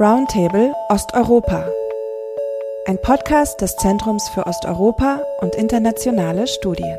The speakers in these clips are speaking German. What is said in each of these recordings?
Roundtable Osteuropa. Ein Podcast des Zentrums für Osteuropa und internationale Studien.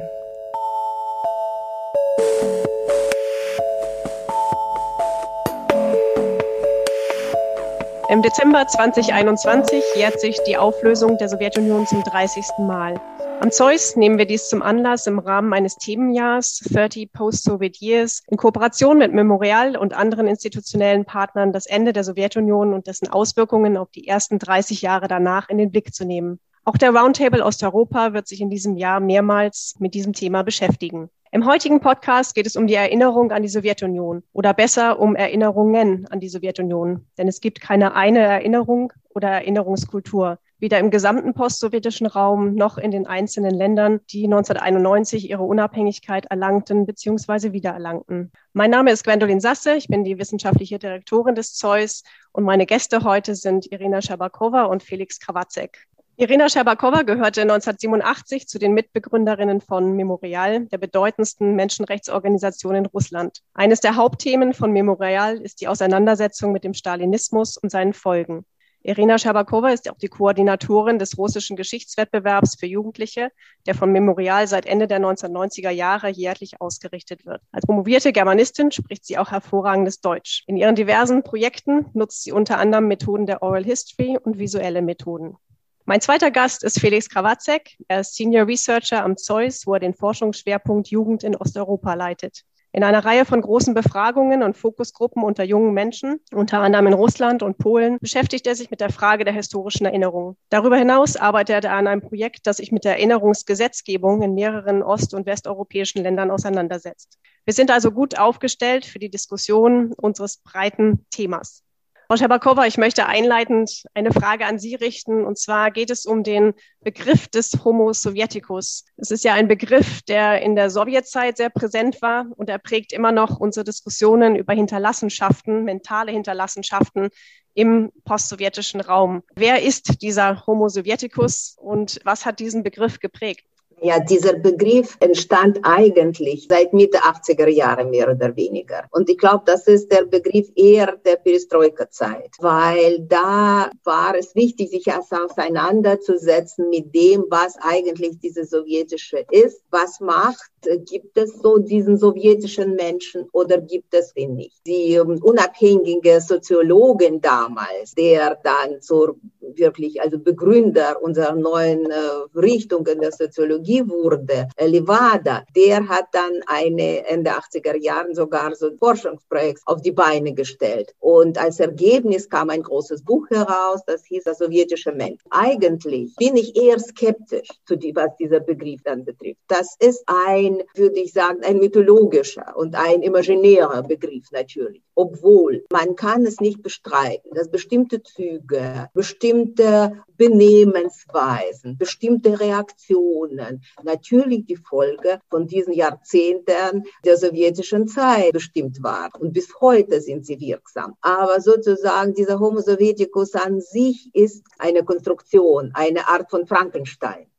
Im Dezember 2021 jährt sich die Auflösung der Sowjetunion zum 30. Mal. Am Zeus nehmen wir dies zum Anlass, im Rahmen eines Themenjahrs 30 Post-Soviet Years in Kooperation mit Memorial und anderen institutionellen Partnern das Ende der Sowjetunion und dessen Auswirkungen auf die ersten 30 Jahre danach in den Blick zu nehmen. Auch der Roundtable Osteuropa wird sich in diesem Jahr mehrmals mit diesem Thema beschäftigen. Im heutigen Podcast geht es um die Erinnerung an die Sowjetunion oder besser um Erinnerungen an die Sowjetunion. Denn es gibt keine eine Erinnerung oder Erinnerungskultur weder im gesamten postsowjetischen Raum noch in den einzelnen Ländern, die 1991 ihre Unabhängigkeit erlangten bzw. wiedererlangten. Mein Name ist Gwendolin Sasse, ich bin die wissenschaftliche Direktorin des Zeus und meine Gäste heute sind Irina Schabakowa und Felix Krawatzek. Irina Scherbakowa gehörte 1987 zu den Mitbegründerinnen von Memorial, der bedeutendsten Menschenrechtsorganisation in Russland. Eines der Hauptthemen von Memorial ist die Auseinandersetzung mit dem Stalinismus und seinen Folgen. Irina Schabakowa ist auch die Koordinatorin des russischen Geschichtswettbewerbs für Jugendliche, der von Memorial seit Ende der 1990er Jahre jährlich ausgerichtet wird. Als promovierte Germanistin spricht sie auch hervorragendes Deutsch. In ihren diversen Projekten nutzt sie unter anderem Methoden der Oral History und visuelle Methoden. Mein zweiter Gast ist Felix Krawatzek. Er ist Senior Researcher am Zeus, wo er den Forschungsschwerpunkt Jugend in Osteuropa leitet. In einer Reihe von großen Befragungen und Fokusgruppen unter jungen Menschen, unter anderem in Russland und Polen, beschäftigt er sich mit der Frage der historischen Erinnerung. Darüber hinaus arbeitet er an einem Projekt, das sich mit der Erinnerungsgesetzgebung in mehreren ost- und westeuropäischen Ländern auseinandersetzt. Wir sind also gut aufgestellt für die Diskussion unseres breiten Themas. Frau Schabakowa, ich möchte einleitend eine Frage an Sie richten. Und zwar geht es um den Begriff des Homo Sovieticus. Es ist ja ein Begriff, der in der Sowjetzeit sehr präsent war und er prägt immer noch unsere Diskussionen über Hinterlassenschaften, mentale Hinterlassenschaften im postsowjetischen Raum. Wer ist dieser Homo Sovieticus und was hat diesen Begriff geprägt? Ja, dieser Begriff entstand eigentlich seit Mitte 80er Jahre mehr oder weniger. Und ich glaube, das ist der Begriff eher der Perestroika-Zeit, weil da war es wichtig, sich erst auseinanderzusetzen mit dem, was eigentlich diese sowjetische ist, was macht, gibt es so diesen sowjetischen Menschen oder gibt es ihn nicht. Die um, unabhängige Soziologin damals, der dann zur wirklich also Begründer unserer neuen äh, Richtung in der Soziologie Technologie wurde, äh, Levada, der hat dann eine Ende 80er Jahren sogar so ein Forschungsprojekt auf die Beine gestellt. Und als Ergebnis kam ein großes Buch heraus, das hieß Der sowjetische Mensch. Eigentlich bin ich eher skeptisch, zu die, was dieser Begriff dann betrifft. Das ist ein, würde ich sagen, ein mythologischer und ein imaginärer Begriff natürlich. Obwohl man kann es nicht bestreiten, dass bestimmte Züge, bestimmte Benehmensweisen, bestimmte Reaktionen natürlich die Folge von diesen Jahrzehnten der sowjetischen Zeit bestimmt waren. Und bis heute sind sie wirksam. Aber sozusagen dieser Homo Sovieticus an sich ist eine Konstruktion, eine Art von Frankenstein.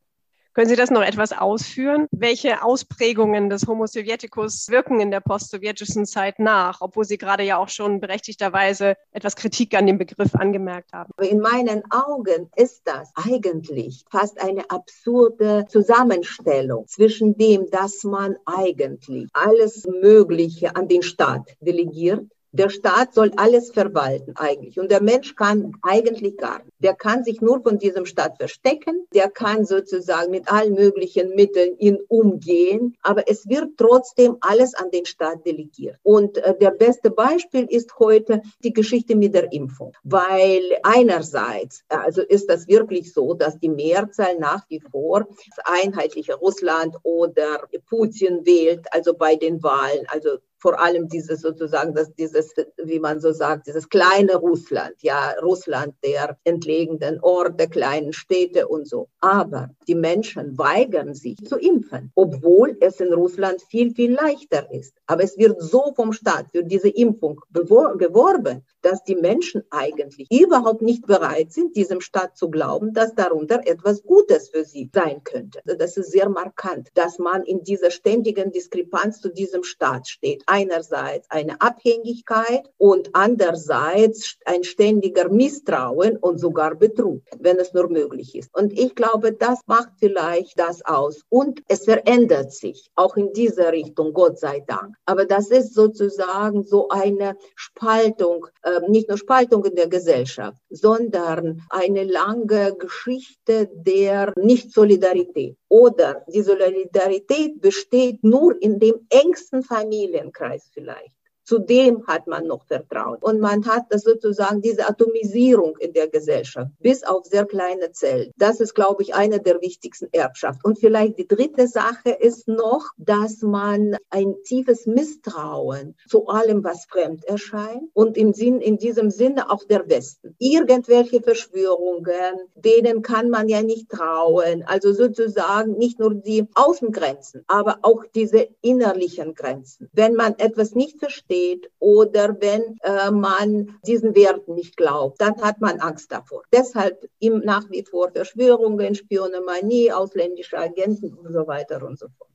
Können Sie das noch etwas ausführen? Welche Ausprägungen des Homo Sovieticus wirken in der postsowjetischen Zeit nach, obwohl Sie gerade ja auch schon berechtigterweise etwas Kritik an dem Begriff angemerkt haben? In meinen Augen ist das eigentlich fast eine absurde Zusammenstellung zwischen dem, dass man eigentlich alles Mögliche an den Staat delegiert der Staat soll alles verwalten eigentlich. Und der Mensch kann eigentlich gar nicht. Der kann sich nur von diesem Staat verstecken. Der kann sozusagen mit allen möglichen Mitteln ihn umgehen. Aber es wird trotzdem alles an den Staat delegiert. Und äh, der beste Beispiel ist heute die Geschichte mit der Impfung. Weil einerseits, also ist das wirklich so, dass die Mehrzahl nach wie vor das einheitliche Russland oder Putin wählt, also bei den Wahlen, also vor allem dieses sozusagen, dass dieses, wie man so sagt, dieses kleine Russland, ja, Russland der entlegenen Orte, kleinen Städte und so. Aber die Menschen weigern sich zu impfen, obwohl es in Russland viel, viel leichter ist. Aber es wird so vom Staat für diese Impfung geworben, dass die Menschen eigentlich überhaupt nicht bereit sind, diesem Staat zu glauben, dass darunter etwas Gutes für sie sein könnte. Das ist sehr markant, dass man in dieser ständigen Diskrepanz zu diesem Staat steht einerseits eine Abhängigkeit und andererseits ein ständiger Misstrauen und sogar Betrug, wenn es nur möglich ist. Und ich glaube, das macht vielleicht das aus. Und es verändert sich auch in dieser Richtung, Gott sei Dank. Aber das ist sozusagen so eine Spaltung, äh, nicht nur Spaltung in der Gesellschaft, sondern eine lange Geschichte der Nicht-Solidarität. Oder die Solidarität besteht nur in dem engsten Familienkreis vielleicht. Zu dem hat man noch Vertrauen. Und man hat das sozusagen diese Atomisierung in der Gesellschaft bis auf sehr kleine Zellen. Das ist, glaube ich, eine der wichtigsten Erbschaften. Und vielleicht die dritte Sache ist noch, dass man ein tiefes Misstrauen zu allem, was fremd erscheint und im Sinn, in diesem Sinne auch der Westen. Irgendwelche Verschwörungen, denen kann man ja nicht trauen. Also sozusagen nicht nur die Außengrenzen, aber auch diese innerlichen Grenzen. Wenn man etwas nicht versteht, steht oder wenn äh, man diesen Werten nicht glaubt, dann hat man Angst davor. Deshalb im nach wie vor Verschwörungen, Spionomanie, ausländische Agenten und so weiter und so fort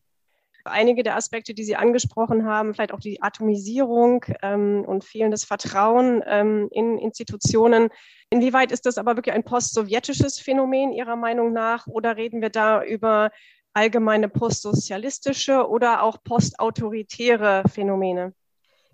einige der Aspekte, die Sie angesprochen haben, vielleicht auch die Atomisierung ähm, und fehlendes Vertrauen ähm, in Institutionen. Inwieweit ist das aber wirklich ein postsowjetisches Phänomen Ihrer Meinung nach oder reden wir da über allgemeine postsozialistische oder auch postautoritäre Phänomene?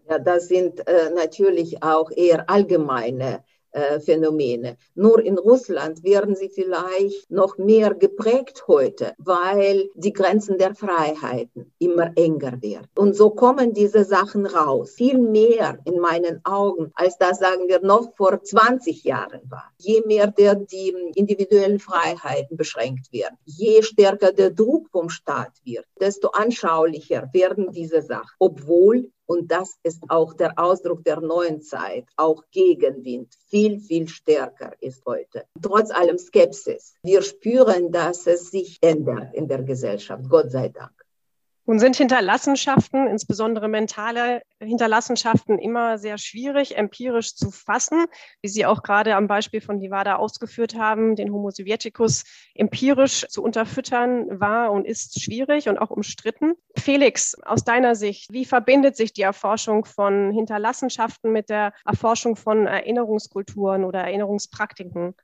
Ja, das sind äh, natürlich auch eher allgemeine äh, Phänomene. Nur in Russland werden sie vielleicht noch mehr geprägt heute, weil die Grenzen der Freiheiten immer enger werden. Und so kommen diese Sachen raus. Viel mehr in meinen Augen, als das, sagen wir, noch vor 20 Jahren war. Je mehr der die individuellen Freiheiten beschränkt werden, je stärker der Druck vom Staat wird, desto anschaulicher werden diese Sachen. Obwohl und das ist auch der Ausdruck der neuen Zeit. Auch Gegenwind viel, viel stärker ist heute. Trotz allem Skepsis. Wir spüren, dass es sich ändert in der Gesellschaft. Gott sei Dank. Nun sind Hinterlassenschaften, insbesondere mentale Hinterlassenschaften, immer sehr schwierig empirisch zu fassen, wie Sie auch gerade am Beispiel von Livada ausgeführt haben. Den Homo sovieticus empirisch zu unterfüttern war und ist schwierig und auch umstritten. Felix, aus deiner Sicht, wie verbindet sich die Erforschung von Hinterlassenschaften mit der Erforschung von Erinnerungskulturen oder Erinnerungspraktiken?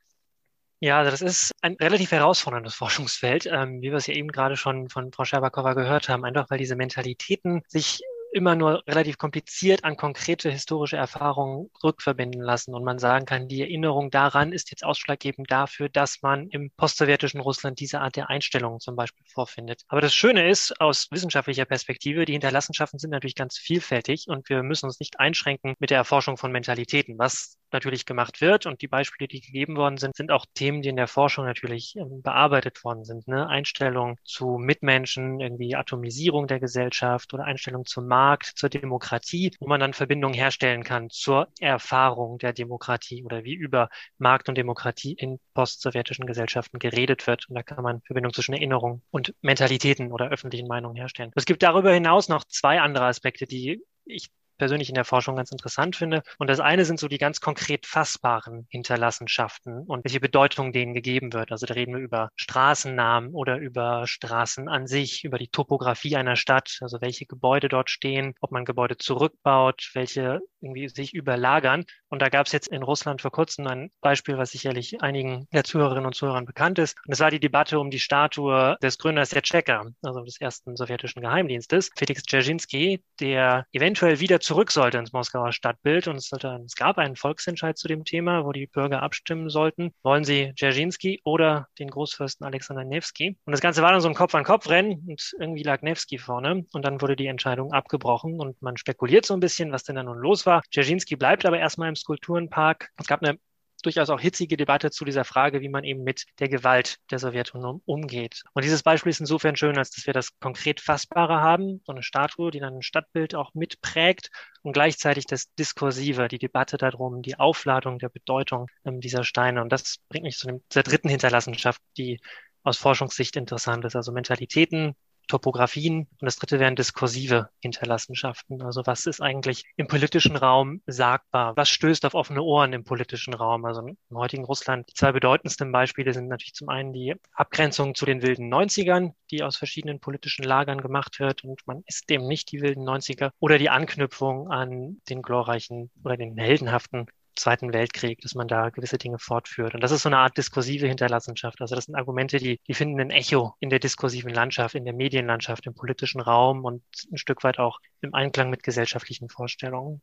Ja, also das ist ein relativ herausforderndes Forschungsfeld, ähm, wie wir es ja eben gerade schon von Frau Scherbakowa gehört haben, einfach weil diese Mentalitäten sich immer nur relativ kompliziert an konkrete historische Erfahrungen rückverbinden lassen und man sagen kann, die Erinnerung daran ist jetzt ausschlaggebend dafür, dass man im postsowjetischen Russland diese Art der Einstellungen zum Beispiel vorfindet. Aber das Schöne ist, aus wissenschaftlicher Perspektive, die Hinterlassenschaften sind natürlich ganz vielfältig und wir müssen uns nicht einschränken mit der Erforschung von Mentalitäten, was natürlich gemacht wird. Und die Beispiele, die gegeben worden sind, sind auch Themen, die in der Forschung natürlich ähm, bearbeitet worden sind. Ne? Einstellung zu Mitmenschen, irgendwie Atomisierung der Gesellschaft oder Einstellung zum Markt, zur Demokratie, wo man dann Verbindungen herstellen kann zur Erfahrung der Demokratie oder wie über Markt und Demokratie in postsowjetischen Gesellschaften geredet wird. Und da kann man Verbindungen zwischen Erinnerung und Mentalitäten oder öffentlichen Meinungen herstellen. Es gibt darüber hinaus noch zwei andere Aspekte, die ich persönlich in der Forschung ganz interessant finde. Und das eine sind so die ganz konkret fassbaren Hinterlassenschaften und welche Bedeutung denen gegeben wird. Also da reden wir über Straßennamen oder über Straßen an sich, über die Topografie einer Stadt, also welche Gebäude dort stehen, ob man Gebäude zurückbaut, welche irgendwie sich überlagern. Und da gab es jetzt in Russland vor kurzem ein Beispiel, was sicherlich einigen der Zuhörerinnen und Zuhörern bekannt ist. Und das war die Debatte um die Statue des Gründers der Tschecher, also des ersten sowjetischen Geheimdienstes, Felix Dzerzhinsky, der eventuell wieder zurück sollte ins Moskauer Stadtbild und es, sollte, es gab einen Volksentscheid zu dem Thema, wo die Bürger abstimmen sollten, wollen sie Dzerzhinsky oder den Großfürsten Alexander Nevsky. Und das Ganze war dann so ein Kopf-an-Kopf-Rennen und irgendwie lag Nevsky vorne und dann wurde die Entscheidung abgebrochen und man spekuliert so ein bisschen, was denn da nun los war. Dzerzhinsky bleibt aber erstmal im Skulpturenpark. Es gab eine durchaus auch hitzige Debatte zu dieser Frage, wie man eben mit der Gewalt der Sowjetunion umgeht. Und dieses Beispiel ist insofern schön, als dass wir das konkret Fassbare haben, so eine Statue, die dann ein Stadtbild auch mitprägt und gleichzeitig das Diskursive, die Debatte darum, die Aufladung der Bedeutung ähm, dieser Steine. Und das bringt mich zu dem, zur dritten Hinterlassenschaft, die aus Forschungssicht interessant ist, also Mentalitäten, Topografien und das dritte wären diskursive Hinterlassenschaften. Also was ist eigentlich im politischen Raum sagbar? Was stößt auf offene Ohren im politischen Raum? Also im heutigen Russland, die zwei bedeutendsten Beispiele sind natürlich zum einen die Abgrenzung zu den wilden 90ern, die aus verschiedenen politischen Lagern gemacht wird und man ist dem nicht die wilden 90er oder die Anknüpfung an den glorreichen oder den heldenhaften Zweiten Weltkrieg, dass man da gewisse Dinge fortführt. Und das ist so eine Art diskursive Hinterlassenschaft. Also das sind Argumente, die, die finden ein Echo in der diskursiven Landschaft, in der Medienlandschaft, im politischen Raum und ein Stück weit auch im Einklang mit gesellschaftlichen Vorstellungen.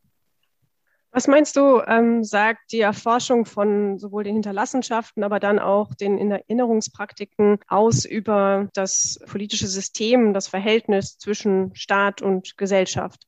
Was meinst du, ähm, sagt die Erforschung von sowohl den Hinterlassenschaften, aber dann auch den Erinnerungspraktiken aus über das politische System, das Verhältnis zwischen Staat und Gesellschaft?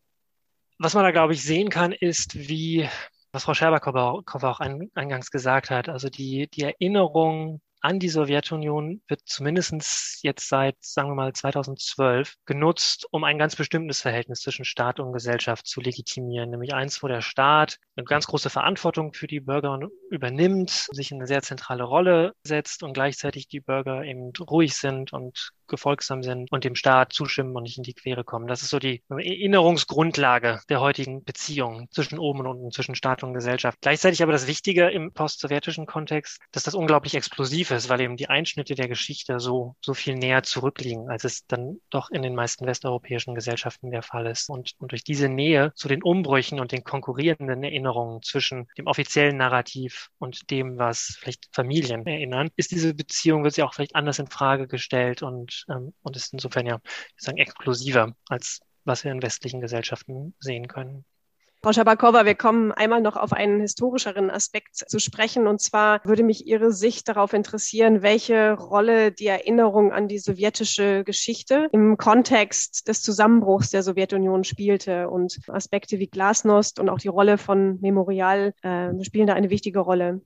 Was man da, glaube ich, sehen kann, ist, wie was Frau Scherbakow auch eingangs gesagt hat, also die, die Erinnerung an die Sowjetunion wird zumindestens jetzt seit, sagen wir mal, 2012 genutzt, um ein ganz bestimmtes Verhältnis zwischen Staat und Gesellschaft zu legitimieren, nämlich eins, wo der Staat eine ganz große Verantwortung für die Bürger übernimmt, sich in eine sehr zentrale Rolle setzt und gleichzeitig die Bürger eben ruhig sind und gefolgsam sind und dem Staat zustimmen und nicht in die Quere kommen. Das ist so die Erinnerungsgrundlage der heutigen Beziehung zwischen oben und unten, zwischen Staat und Gesellschaft. Gleichzeitig aber das Wichtige im postsowjetischen Kontext, dass das unglaublich explosiv ist, weil eben die Einschnitte der Geschichte so, so viel näher zurückliegen, als es dann doch in den meisten westeuropäischen Gesellschaften der Fall ist. Und, und durch diese Nähe zu den Umbrüchen und den konkurrierenden Erinnerungen zwischen dem offiziellen Narrativ und dem, was vielleicht Familien erinnern, ist diese Beziehung, wird sie auch vielleicht anders in Frage gestellt und ähm, und ist insofern ja sagen, exklusiver, als was wir in westlichen Gesellschaften sehen können. Frau Schabakowa, wir kommen einmal noch auf einen historischeren Aspekt zu sprechen. Und zwar würde mich Ihre Sicht darauf interessieren, welche Rolle die Erinnerung an die sowjetische Geschichte im Kontext des Zusammenbruchs der Sowjetunion spielte. Und Aspekte wie Glasnost und auch die Rolle von Memorial äh, spielen da eine wichtige Rolle.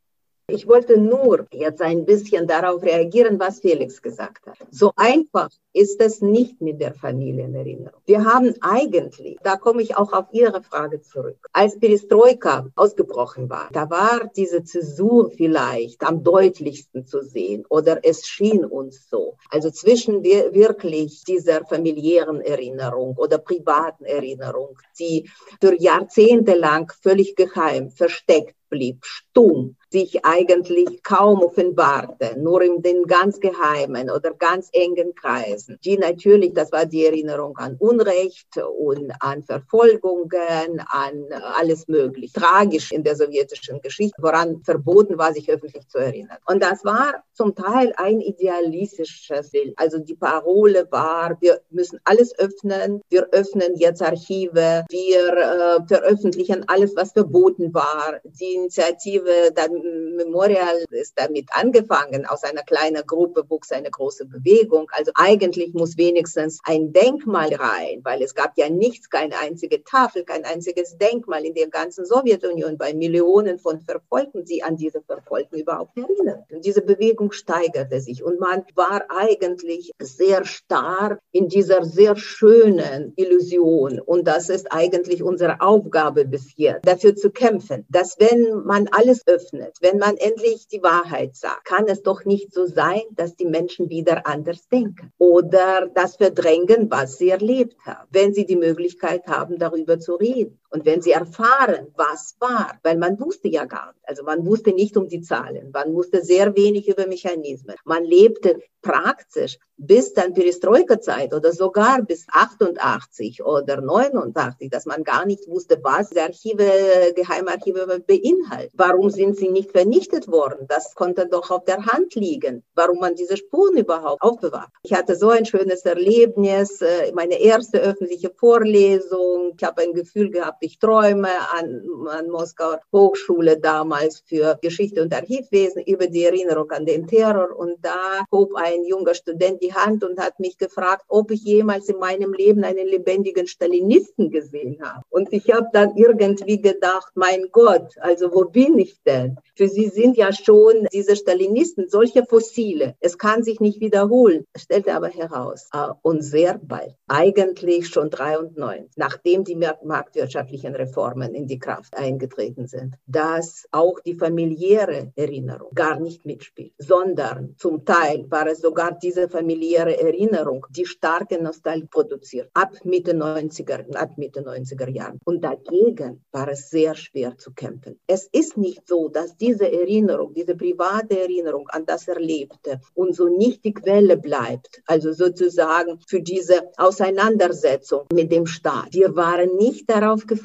Ich wollte nur jetzt ein bisschen darauf reagieren, was Felix gesagt hat. So einfach ist es nicht mit der Familienerinnerung. Wir haben eigentlich, da komme ich auch auf Ihre Frage zurück, als Perestroika ausgebrochen war, da war diese Zäsur vielleicht am deutlichsten zu sehen oder es schien uns so. Also zwischen wirklich dieser familiären Erinnerung oder privaten Erinnerung, die für Jahrzehnte lang völlig geheim, versteckt blieb, stumm, sich eigentlich kaum offenbarte, nur in den ganz geheimen oder ganz engen Kreisen, die natürlich, das war die Erinnerung an Unrecht und an Verfolgungen, an alles Mögliche, tragisch in der sowjetischen Geschichte, woran verboten war, sich öffentlich zu erinnern. Und das war zum Teil ein idealistisches Bild. Also die Parole war, wir müssen alles öffnen, wir öffnen jetzt Archive, wir äh, veröffentlichen alles, was verboten war. Die Initiative dann Memorial ist damit angefangen. Aus einer kleinen Gruppe wuchs eine große Bewegung. Also eigentlich muss wenigstens ein Denkmal rein, weil es gab ja nichts, keine einzige Tafel, kein einziges Denkmal in der ganzen Sowjetunion bei Millionen von Verfolgten, die an diese Verfolgten überhaupt erinnern. Und diese Bewegung steigerte sich und man war eigentlich sehr stark in dieser sehr schönen Illusion. Und das ist eigentlich unsere Aufgabe bis hier, dafür zu kämpfen, dass wenn man alles öffnet, wenn man endlich die Wahrheit sagt, kann es doch nicht so sein, dass die Menschen wieder anders denken oder das verdrängen, was sie erlebt haben, wenn sie die Möglichkeit haben, darüber zu reden. Und wenn sie erfahren, was war, weil man wusste ja gar nicht, also man wusste nicht um die Zahlen, man wusste sehr wenig über Mechanismen. Man lebte praktisch bis dann Perestroika-Zeit oder sogar bis 88 oder 89, dass man gar nicht wusste, was die Archive, Geheimarchive beinhalten. Warum sind sie nicht vernichtet worden? Das konnte doch auf der Hand liegen, warum man diese Spuren überhaupt aufbewahrt. Ich hatte so ein schönes Erlebnis, äh, meine erste öffentliche Vorlesung. Ich habe ein Gefühl gehabt, ich träume an, an Moskauer Hochschule damals für Geschichte und Archivwesen über die Erinnerung an den Terror. Und da hob ein junger Student die Hand und hat mich gefragt, ob ich jemals in meinem Leben einen lebendigen Stalinisten gesehen habe. Und ich habe dann irgendwie gedacht, mein Gott, also wo bin ich denn? Für sie sind ja schon diese Stalinisten solche Fossile. Es kann sich nicht wiederholen, stellte aber heraus. Ah, und sehr bald, eigentlich schon 93, nachdem die Marktwirtschaft gesellschaftlichen Reformen in die Kraft eingetreten sind, dass auch die familiäre Erinnerung gar nicht mitspielt, sondern zum Teil war es sogar diese familiäre Erinnerung, die starke Nostalgie produziert, ab Mitte 90er, ab Mitte 90er Jahren. Und dagegen war es sehr schwer zu kämpfen. Es ist nicht so, dass diese Erinnerung, diese private Erinnerung an das Erlebte und so nicht die Quelle bleibt, also sozusagen für diese Auseinandersetzung mit dem Staat. Wir waren nicht darauf gefasst,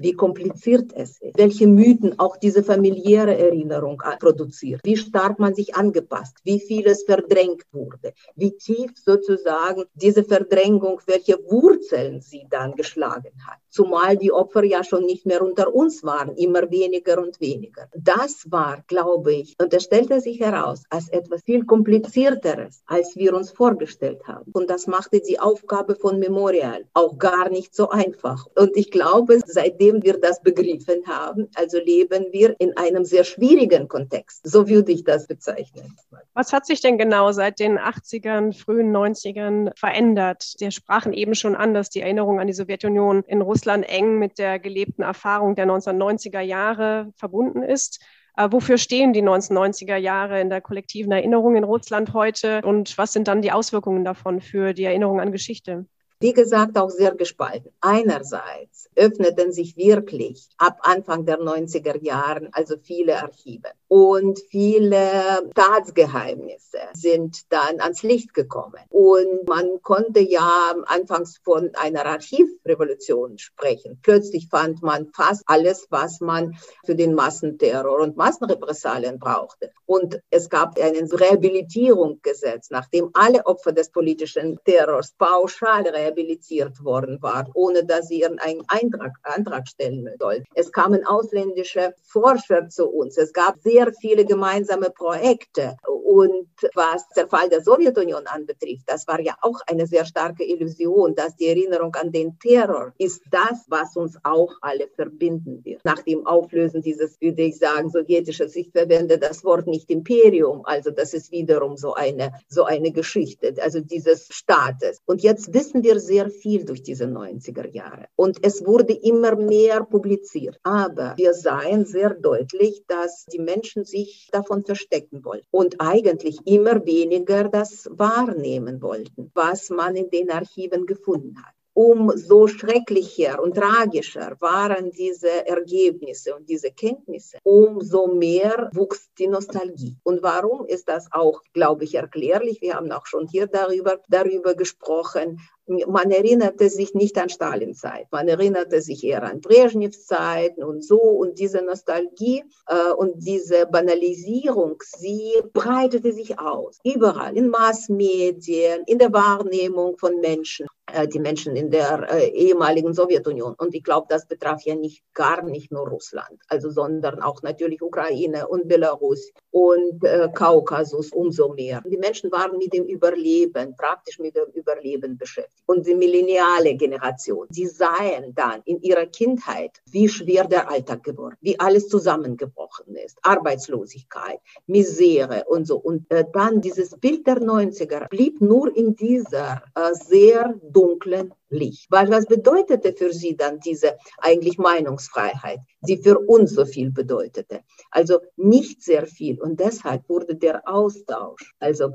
wie kompliziert es ist, welche Mythen auch diese familiäre Erinnerung produziert, wie stark man sich angepasst, wie vieles verdrängt wurde, wie tief sozusagen diese Verdrängung, welche Wurzeln sie dann geschlagen hat. Zumal die Opfer ja schon nicht mehr unter uns waren, immer weniger und weniger. Das war, glaube ich, und es stellte sich heraus als etwas viel komplizierteres, als wir uns vorgestellt haben. Und das machte die Aufgabe von Memorial auch gar nicht so einfach. Und ich glaube, seitdem wir das begriffen haben, also leben wir in einem sehr schwierigen Kontext. So würde ich das bezeichnen. Was hat sich denn genau seit den 80ern, frühen 90ern verändert? Wir sprachen eben schon an, dass die Erinnerung an die Sowjetunion in Russland eng mit der gelebten Erfahrung der 1990er Jahre verbunden ist. Äh, wofür stehen die 1990er Jahre in der kollektiven Erinnerung in Russland heute und was sind dann die Auswirkungen davon für die Erinnerung an Geschichte? wie gesagt, auch sehr gespalten. Einerseits öffneten sich wirklich ab Anfang der 90er Jahren also viele Archive und viele Staatsgeheimnisse sind dann ans Licht gekommen. Und man konnte ja anfangs von einer Archivrevolution sprechen. Plötzlich fand man fast alles, was man für den Massenterror und Massenrepressalien brauchte. Und es gab ein Rehabilitierungsgesetz, nachdem alle Opfer des politischen Terrors pauschal rehabilitiert worden waren, ohne dass sie ihren Eintrag, Antrag stellen sollten. Es kamen ausländische Forscher zu uns. Es gab sehr viele gemeinsame Projekte. Und was der Fall der Sowjetunion anbetrifft, das war ja auch eine sehr starke Illusion, dass die Erinnerung an den Terror ist das, was uns auch alle verbinden wird. Nach dem Auflösen dieses, würde ich sagen, sowjetisches, ich verwende das Wort nicht Imperium, also das ist wiederum so eine, so eine Geschichte, also dieses Staates. Und jetzt wissen wir sehr viel durch diese 90er Jahre. Und es wurde immer mehr publiziert. Aber wir sahen sehr deutlich, dass die Menschen sich davon verstecken wollten. Und eigentlich immer weniger das wahrnehmen wollten, was man in den Archiven gefunden hat umso schrecklicher und tragischer waren diese Ergebnisse und diese Kenntnisse, umso mehr wuchs die Nostalgie. Und warum ist das auch, glaube ich, erklärlich? Wir haben auch schon hier darüber, darüber gesprochen, man erinnerte sich nicht an Stalinzeit, man erinnerte sich eher an Brezhnevs Zeiten und so. Und diese Nostalgie äh, und diese Banalisierung, sie breitete sich aus. Überall, in Massmedien, in der Wahrnehmung von Menschen, die Menschen in der äh, ehemaligen Sowjetunion. Und ich glaube, das betraf ja nicht gar nicht nur Russland, also sondern auch natürlich Ukraine und Belarus und äh, Kaukasus umso mehr. Die Menschen waren mit dem Überleben, praktisch mit dem Überleben beschäftigt und die millenniale Generation, die sahen dann in ihrer Kindheit, wie schwer der Alltag geworden, wie alles zusammengebrochen ist, Arbeitslosigkeit, Misere und so. Und äh, dann dieses Bild der 90er blieb nur in dieser äh, sehr donc, Licht. Weil was bedeutete für sie dann diese eigentlich Meinungsfreiheit, die für uns so viel bedeutete? Also nicht sehr viel. Und deshalb wurde der Austausch, also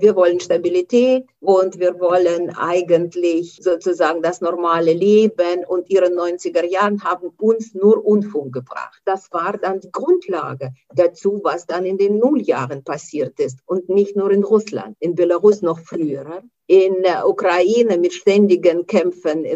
wir wollen Stabilität und wir wollen eigentlich sozusagen das normale Leben und ihre 90er Jahren haben uns nur Unfug gebracht. Das war dann die Grundlage dazu, was dann in den Nulljahren passiert ist und nicht nur in Russland, in Belarus noch früher in der Ukraine mit ständigen Kämpfen,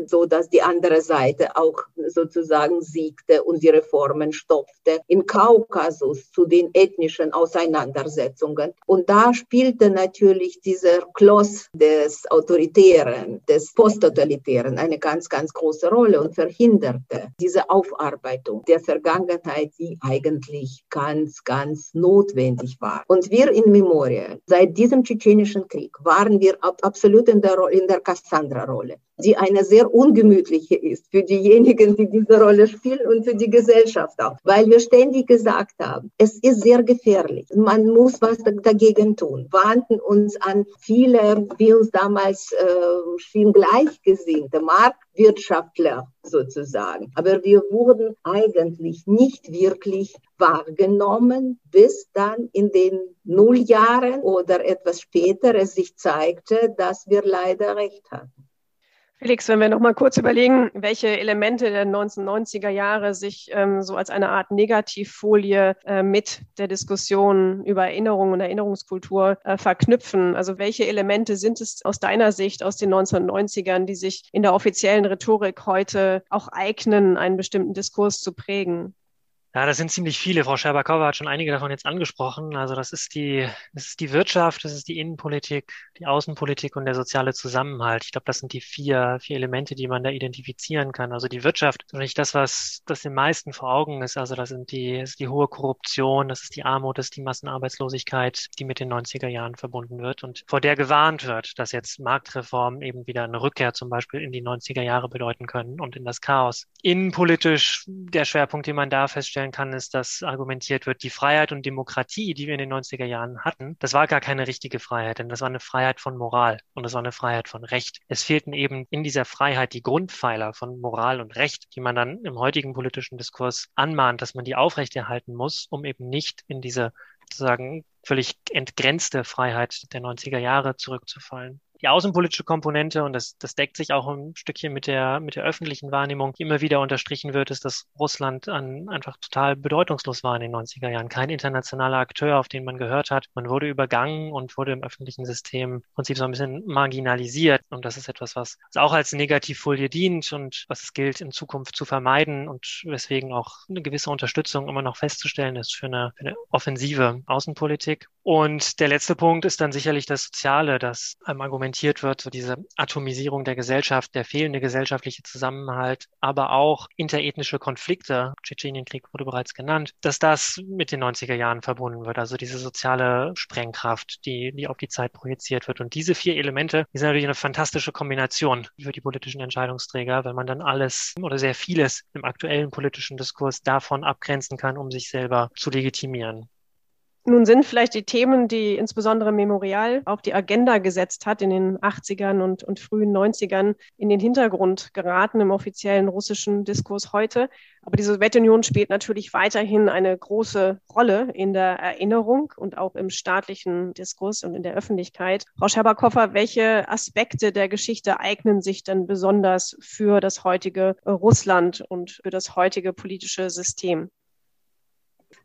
so dass die andere Seite auch sozusagen siegte und die Reformen stoppte. In Kaukasus zu den ethnischen Auseinandersetzungen. Und da spielte natürlich dieser Kloss des Autoritären, des Posttotalitären eine ganz, ganz große Rolle und verhinderte diese Aufarbeitung der Vergangenheit, die eigentlich ganz, ganz notwendig war. Und wir in Memorial, seit diesem tschetschenischen Krieg waren wir ab absolut in der, in der Cassandra-Rolle. Die eine sehr ungemütliche ist für diejenigen, die diese Rolle spielen und für die Gesellschaft auch, weil wir ständig gesagt haben, es ist sehr gefährlich. Man muss was dagegen tun. Wandten uns an viele, wie uns damals äh, schien Gleichgesinnte, Marktwirtschaftler sozusagen. Aber wir wurden eigentlich nicht wirklich wahrgenommen, bis dann in den Nulljahren oder etwas später es sich zeigte, dass wir leider recht hatten. Felix, wenn wir noch mal kurz überlegen, welche Elemente der 1990er Jahre sich ähm, so als eine Art Negativfolie äh, mit der Diskussion über Erinnerung und Erinnerungskultur äh, verknüpfen. Also welche Elemente sind es aus deiner Sicht aus den 1990ern, die sich in der offiziellen Rhetorik heute auch eignen, einen bestimmten Diskurs zu prägen? Ja, das sind ziemlich viele. Frau Scherbakowa hat schon einige davon jetzt angesprochen. Also das ist die, das ist die Wirtschaft, das ist die Innenpolitik, die Außenpolitik und der soziale Zusammenhalt. Ich glaube, das sind die vier, vier Elemente, die man da identifizieren kann. Also die Wirtschaft ist nicht das, was das den meisten vor Augen ist. Also das sind die, das ist die hohe Korruption, das ist die Armut, das ist die Massenarbeitslosigkeit, die mit den 90er Jahren verbunden wird und vor der gewarnt wird, dass jetzt Marktreformen eben wieder eine Rückkehr zum Beispiel in die 90er Jahre bedeuten können und in das Chaos. Innenpolitisch der Schwerpunkt, den man da feststellt, feststellen kann, ist, dass argumentiert wird, die Freiheit und Demokratie, die wir in den 90er Jahren hatten, das war gar keine richtige Freiheit, denn das war eine Freiheit von Moral und das war eine Freiheit von Recht. Es fehlten eben in dieser Freiheit die Grundpfeiler von Moral und Recht, die man dann im heutigen politischen Diskurs anmahnt, dass man die aufrechterhalten muss, um eben nicht in diese sozusagen völlig entgrenzte Freiheit der 90er Jahre zurückzufallen die außenpolitische Komponente, und das, das deckt sich auch ein Stückchen mit der, mit der öffentlichen Wahrnehmung, die immer wieder unterstrichen wird, ist, dass Russland an, einfach total bedeutungslos war in den 90er Jahren. Kein internationaler Akteur, auf den man gehört hat. Man wurde übergangen und wurde im öffentlichen System im Prinzip so ein bisschen marginalisiert. Und das ist etwas, was auch als Negativfolie dient und was es gilt, in Zukunft zu vermeiden und weswegen auch eine gewisse Unterstützung immer noch festzustellen ist für eine, für eine offensive Außenpolitik. Und der letzte Punkt ist dann sicherlich das Soziale, das einem argumentiert wird, so diese Atomisierung der Gesellschaft, der fehlende gesellschaftliche Zusammenhalt, aber auch interethnische Konflikte, Tschetschenienkrieg wurde bereits genannt, dass das mit den 90er Jahren verbunden wird, also diese soziale Sprengkraft, die, die auf die Zeit projiziert wird. Und diese vier Elemente, die sind natürlich eine fantastische Kombination für die politischen Entscheidungsträger, wenn man dann alles oder sehr vieles im aktuellen politischen Diskurs davon abgrenzen kann, um sich selber zu legitimieren. Nun sind vielleicht die Themen, die insbesondere Memorial auf die Agenda gesetzt hat in den 80ern und, und frühen 90ern, in den Hintergrund geraten im offiziellen russischen Diskurs heute. Aber die Sowjetunion spielt natürlich weiterhin eine große Rolle in der Erinnerung und auch im staatlichen Diskurs und in der Öffentlichkeit. Frau Scherbakowa, welche Aspekte der Geschichte eignen sich denn besonders für das heutige Russland und für das heutige politische System?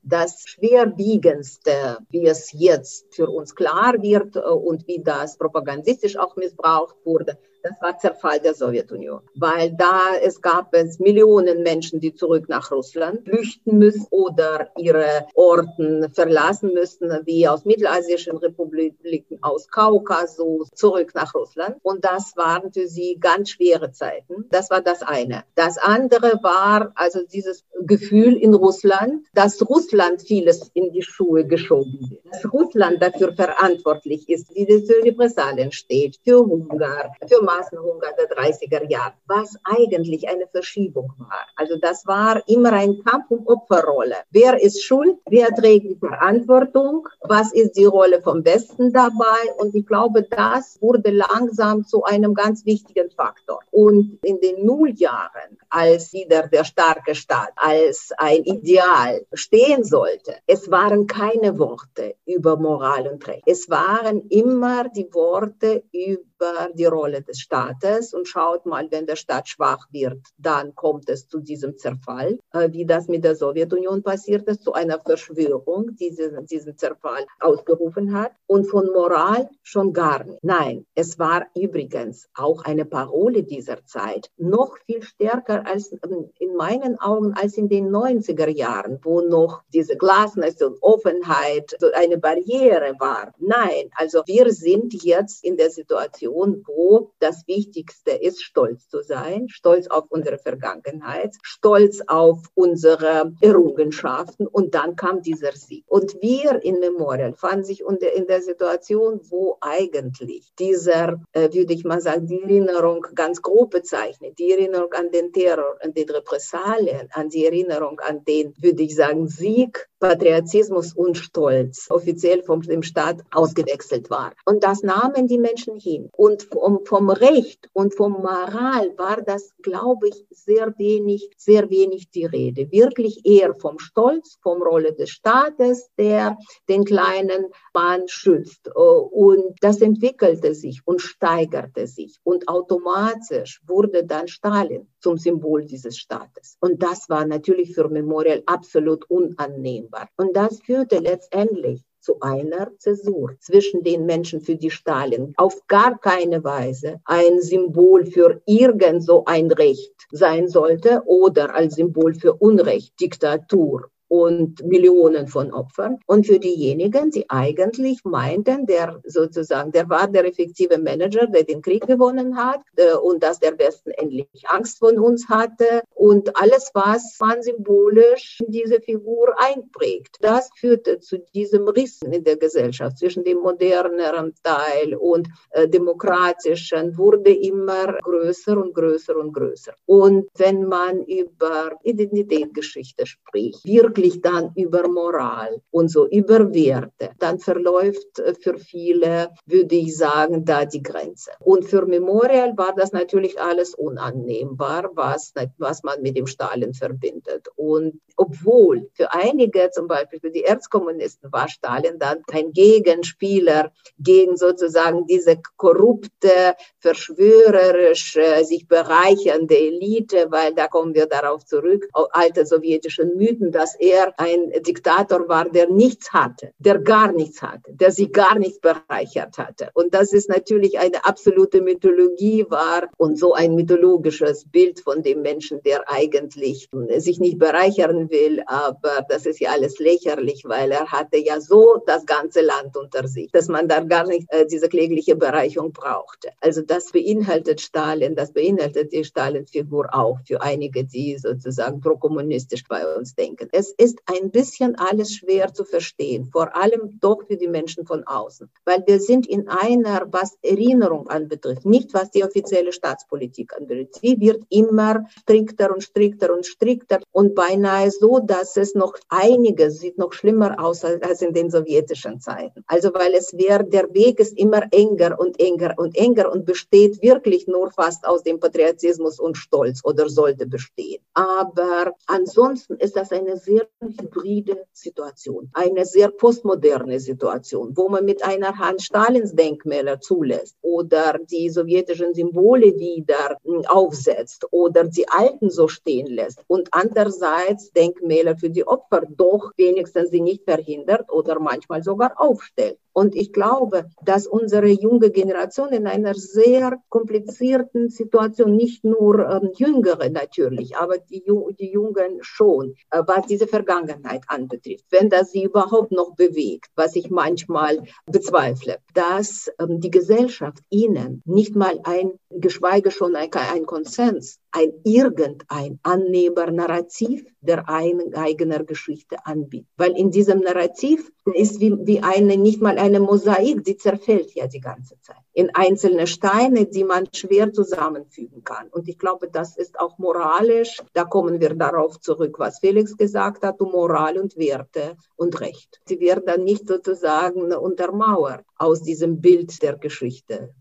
Das Schwerwiegendste, wie es jetzt für uns klar wird äh, und wie das propagandistisch auch missbraucht wurde, das war Zerfall der Sowjetunion, weil da es gab es Millionen Menschen, die zurück nach Russland flüchten müssen oder ihre Orten verlassen müssten, wie aus mittelasischen Republiken, aus Kaukasus, zurück nach Russland. Und das waren für sie ganz schwere Zeiten. Das war das eine. Das andere war also dieses Gefühl in Russland, dass Russland vieles in die Schuhe geschoben wird. Dass Russland dafür verantwortlich ist, wie das für Repressalien steht, für Hunger, für Massenhunger der 30er Jahre, was eigentlich eine Verschiebung war. Also das war immer ein Kampf um Opferrolle. Wer ist schuld? Wer trägt die Verantwortung? Was ist die Rolle vom Westen dabei? Und ich glaube, das wurde langsam zu einem ganz wichtigen Faktor. Und in den Nulljahren, als wieder der starke Staat als ein Ideal stehen sollte, es waren keine Worte über Moral und Recht. Es waren immer die Worte über über die Rolle des Staates und schaut mal, wenn der Staat schwach wird, dann kommt es zu diesem Zerfall, äh, wie das mit der Sowjetunion passiert ist, zu einer Verschwörung, die diesen, diesen Zerfall ausgerufen hat. Und von Moral schon gar nicht. Nein, es war übrigens auch eine Parole dieser Zeit, noch viel stärker als ähm, in meinen Augen als in den 90er Jahren, wo noch diese Glasnost und Offenheit eine Barriere war. Nein, also wir sind jetzt in der Situation, Situation, wo das Wichtigste ist, stolz zu sein, stolz auf unsere Vergangenheit, stolz auf unsere Errungenschaften und dann kam dieser Sieg. Und wir in Memorial fanden sich in der Situation, wo eigentlich dieser, äh, würde ich mal sagen, die Erinnerung ganz grob bezeichnet, die Erinnerung an den Terror, an den Repressalien, an die Erinnerung an den, würde ich sagen, Sieg Patriotismus und Stolz offiziell vom dem Staat ausgewechselt war. Und das nahmen die Menschen hin. Und vom, vom Recht und vom Moral war das, glaube ich, sehr wenig, sehr wenig die Rede. Wirklich eher vom Stolz, vom Rolle des Staates, der den kleinen Mann schützt. Und das entwickelte sich und steigerte sich. Und automatisch wurde dann Stalin zum Symbol dieses Staates. Und das war natürlich für Memorial absolut unannehmbar. Und das führte letztendlich zu einer Zäsur zwischen den Menschen, für die Stalin auf gar keine Weise ein Symbol für irgend so ein Recht sein sollte oder als Symbol für Unrecht, Diktatur und Millionen von Opfern. Und für diejenigen, die eigentlich meinten, der sozusagen, der war der effektive Manager, der den Krieg gewonnen hat äh, und dass der Westen endlich Angst von uns hatte und alles, was man symbolisch in diese Figur einprägt. Das führte zu diesem Rissen in der Gesellschaft zwischen dem moderneren Teil und äh, demokratischen, wurde immer größer und größer und größer. Und wenn man über Identitätsgeschichte spricht, wirklich wirklich dann über Moral und so über Werte, dann verläuft äh, für viele, würde ich sagen, da die Grenze. Und für Memorial war das natürlich alles unannehmbar, was, was man mit dem Stalin verbindet. Und obwohl für einige, zum Beispiel für die Erzkommunisten, war Stalin dann ein Gegenspieler gegen sozusagen diese korrupte, verschwörerische, sich bereichernde Elite, weil da kommen wir darauf zurück, alte sowjetische Mythen, dass er ein Diktator war, der nichts hatte, der gar nichts hatte, der sich gar nichts bereichert hatte. Und das ist natürlich eine absolute Mythologie war und so ein mythologisches Bild von dem Menschen, der eigentlich sich nicht bereichern will, aber das ist ja alles lächerlich, weil er hatte ja so das ganze Land unter sich, dass man da gar nicht äh, diese klägliche Bereicherung brauchte. Also das beinhaltet Stalin, das beinhaltet die Stalin-Figur auch für einige, die sozusagen pro-kommunistisch bei uns denken. Es ist ein bisschen alles schwer zu verstehen, vor allem doch für die Menschen von außen, weil wir sind in einer, was Erinnerung anbetrifft, nicht was die offizielle Staatspolitik anbetrifft. Sie wird immer strikter und strikter und strikter und beinahe so, dass es noch einiges sieht noch schlimmer aus als in den sowjetischen Zeiten. Also weil es wäre, der Weg ist immer enger und enger und enger und besteht wirklich nur fast aus dem Patriotismus und Stolz oder sollte bestehen. Aber ansonsten ist das eine sehr hybride Situation, eine sehr postmoderne Situation, wo man mit einer Hand Stalins Denkmäler zulässt oder die sowjetischen Symbole wieder hm, aufsetzt oder die alten so stehen lässt und andererseits Denkmäler für die Opfer doch wenigstens sie nicht verhindert oder manchmal sogar aufstellt. Und ich glaube, dass unsere junge Generation in einer sehr komplizierten Situation, nicht nur ähm, Jüngere natürlich, aber die, die Jungen schon, äh, was diese Vergangenheit anbetrifft, wenn das sie überhaupt noch bewegt, was ich manchmal bezweifle, dass ähm, die Gesellschaft ihnen nicht mal ein, geschweige schon ein, ein Konsens, ein irgendein annehmbar Narrativ der eigenen Geschichte anbietet. Weil in diesem Narrativ ist wie, wie eine, nicht mal eine Mosaik, die zerfällt ja die ganze Zeit in einzelne Steine, die man schwer zusammenfügen kann. Und ich glaube, das ist auch moralisch, da kommen wir darauf zurück, was Felix gesagt hat, um Moral und Werte und Recht. Sie werden dann nicht sozusagen untermauert aus diesem Bild der Geschichte.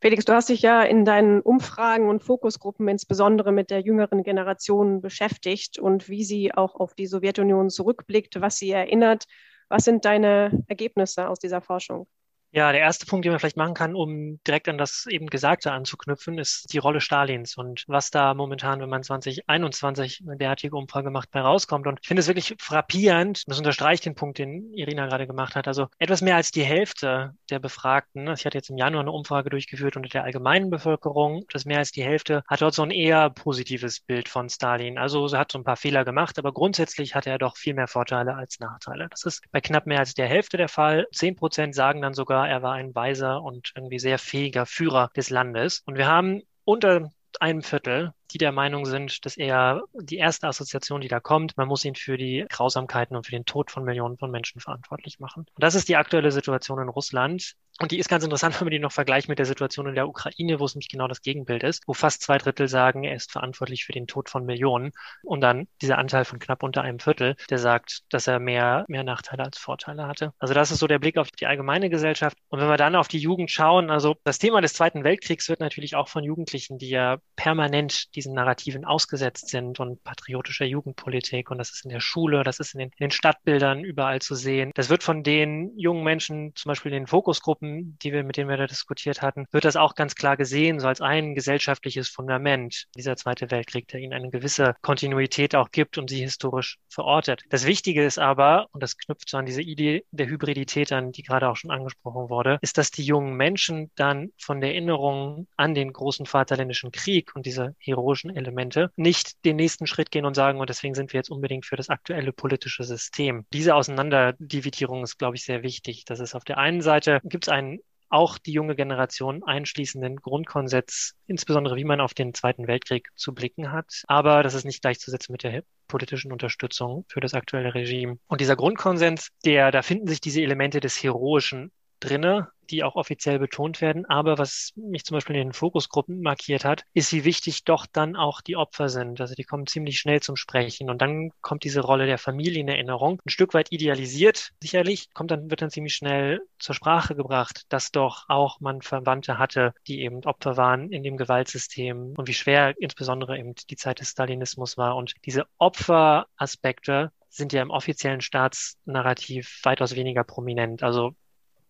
Felix, du hast dich ja in deinen Umfragen und Fokusgruppen insbesondere mit der jüngeren Generation beschäftigt und wie sie auch auf die Sowjetunion zurückblickt, was sie erinnert. Was sind deine Ergebnisse aus dieser Forschung? Ja, der erste Punkt, den man vielleicht machen kann, um direkt an das eben Gesagte anzuknüpfen, ist die Rolle Stalins und was da momentan, wenn man 2021 eine derartige Umfrage macht, bei rauskommt. Und ich finde es wirklich frappierend, das unterstreicht den Punkt, den Irina gerade gemacht hat. Also etwas mehr als die Hälfte der Befragten, ich hatte jetzt im Januar eine Umfrage durchgeführt unter der allgemeinen Bevölkerung, das mehr als die Hälfte hat dort so ein eher positives Bild von Stalin. Also hat so ein paar Fehler gemacht, aber grundsätzlich hatte er doch viel mehr Vorteile als Nachteile. Das ist bei knapp mehr als der Hälfte der Fall. Zehn Prozent sagen dann sogar, war. Er war ein weiser und irgendwie sehr fähiger Führer des Landes. Und wir haben unter einem Viertel die der Meinung sind, dass er die erste Assoziation, die da kommt, man muss ihn für die Grausamkeiten und für den Tod von Millionen von Menschen verantwortlich machen. Und das ist die aktuelle Situation in Russland. Und die ist ganz interessant, wenn man die noch vergleicht mit der Situation in der Ukraine, wo es nämlich genau das Gegenbild ist, wo fast zwei Drittel sagen, er ist verantwortlich für den Tod von Millionen. Und dann dieser Anteil von knapp unter einem Viertel, der sagt, dass er mehr, mehr Nachteile als Vorteile hatte. Also das ist so der Blick auf die allgemeine Gesellschaft. Und wenn wir dann auf die Jugend schauen, also das Thema des Zweiten Weltkriegs wird natürlich auch von Jugendlichen, die ja permanent diesen Narrativen ausgesetzt sind und patriotischer Jugendpolitik. Und das ist in der Schule, das ist in den, in den Stadtbildern überall zu sehen. Das wird von den jungen Menschen, zum Beispiel in den Fokusgruppen, die wir, mit denen wir da diskutiert hatten, wird das auch ganz klar gesehen, so als ein gesellschaftliches Fundament dieser Zweite Weltkrieg, der ihnen eine gewisse Kontinuität auch gibt und sie historisch verortet. Das Wichtige ist aber, und das knüpft so an diese Idee der Hybridität an, die gerade auch schon angesprochen wurde, ist, dass die jungen Menschen dann von der Erinnerung an den großen Vaterländischen Krieg und diese heroischen ideologischen Elemente nicht den nächsten Schritt gehen und sagen, und deswegen sind wir jetzt unbedingt für das aktuelle politische System. Diese Auseinanderdividierung ist, glaube ich, sehr wichtig. Das ist auf der einen Seite gibt es einen auch die junge Generation einschließenden Grundkonsens, insbesondere wie man auf den Zweiten Weltkrieg zu blicken hat. Aber das ist nicht gleichzusetzen mit der politischen Unterstützung für das aktuelle Regime. Und dieser Grundkonsens, der, da finden sich diese Elemente des Heroischen drinne, die auch offiziell betont werden. Aber was mich zum Beispiel in den Fokusgruppen markiert hat, ist, wie wichtig doch dann auch die Opfer sind. Also die kommen ziemlich schnell zum Sprechen. Und dann kommt diese Rolle der Familie in Erinnerung. Ein Stück weit idealisiert, sicherlich, kommt dann, wird dann ziemlich schnell zur Sprache gebracht, dass doch auch man Verwandte hatte, die eben Opfer waren in dem Gewaltsystem und wie schwer insbesondere eben die Zeit des Stalinismus war. Und diese Opferaspekte sind ja im offiziellen Staatsnarrativ weitaus weniger prominent. Also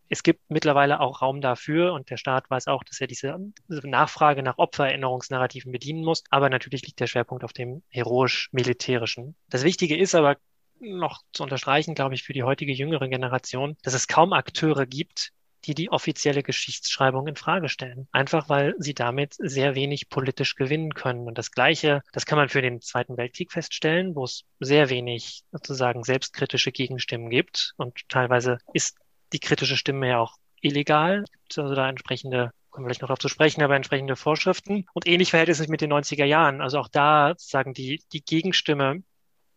es gibt mittlerweile auch Raum dafür und der Staat weiß auch, dass er diese Nachfrage nach Opfererinnerungsnarrativen bedienen muss. Aber natürlich liegt der Schwerpunkt auf dem heroisch-militärischen. Das Wichtige ist aber noch zu unterstreichen, glaube ich, für die heutige jüngere Generation, dass es kaum Akteure gibt, die die offizielle Geschichtsschreibung in Frage stellen. Einfach weil sie damit sehr wenig politisch gewinnen können. Und das Gleiche, das kann man für den Zweiten Weltkrieg feststellen, wo es sehr wenig sozusagen selbstkritische Gegenstimmen gibt. Und teilweise ist die kritische Stimme ja auch illegal. Also da entsprechende kommen wir vielleicht noch darauf zu sprechen, aber entsprechende Vorschriften. Und ähnlich verhält es sich mit den 90er Jahren. Also auch da sagen die, die Gegenstimme,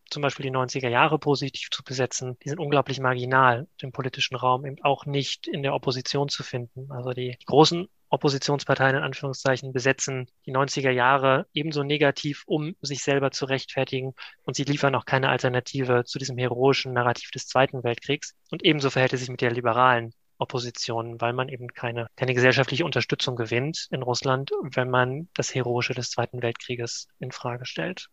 zum Beispiel die 90er Jahre positiv zu besetzen, die sind unglaublich marginal im politischen Raum, eben auch nicht in der Opposition zu finden. Also die großen Oppositionsparteien in Anführungszeichen besetzen die 90er Jahre ebenso negativ, um sich selber zu rechtfertigen und sie liefern auch keine Alternative zu diesem heroischen Narrativ des Zweiten Weltkriegs. Und ebenso verhält es sich mit der liberalen Opposition, weil man eben keine, keine gesellschaftliche Unterstützung gewinnt in Russland, wenn man das Heroische des Zweiten Weltkrieges in Frage stellt.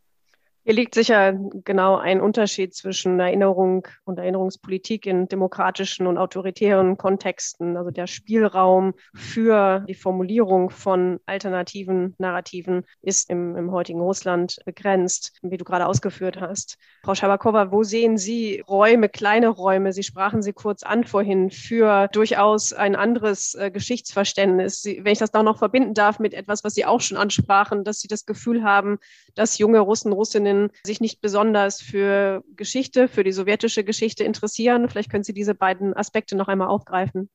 Hier liegt sicher genau ein Unterschied zwischen Erinnerung und Erinnerungspolitik in demokratischen und autoritären Kontexten. Also der Spielraum für die Formulierung von alternativen Narrativen ist im, im heutigen Russland begrenzt, wie du gerade ausgeführt hast. Frau Schabakowa, wo sehen Sie Räume, kleine Räume? Sie sprachen sie kurz an vorhin für durchaus ein anderes äh, Geschichtsverständnis. Sie, wenn ich das auch noch verbinden darf mit etwas, was Sie auch schon ansprachen, dass Sie das Gefühl haben, dass junge Russen, Russinnen Kolleginnen sich nicht besonders für Geschichte, für die sowjetische Geschichte interessieren. Vielleicht können Sie diese beiden Aspekte noch einmal aufgreifen.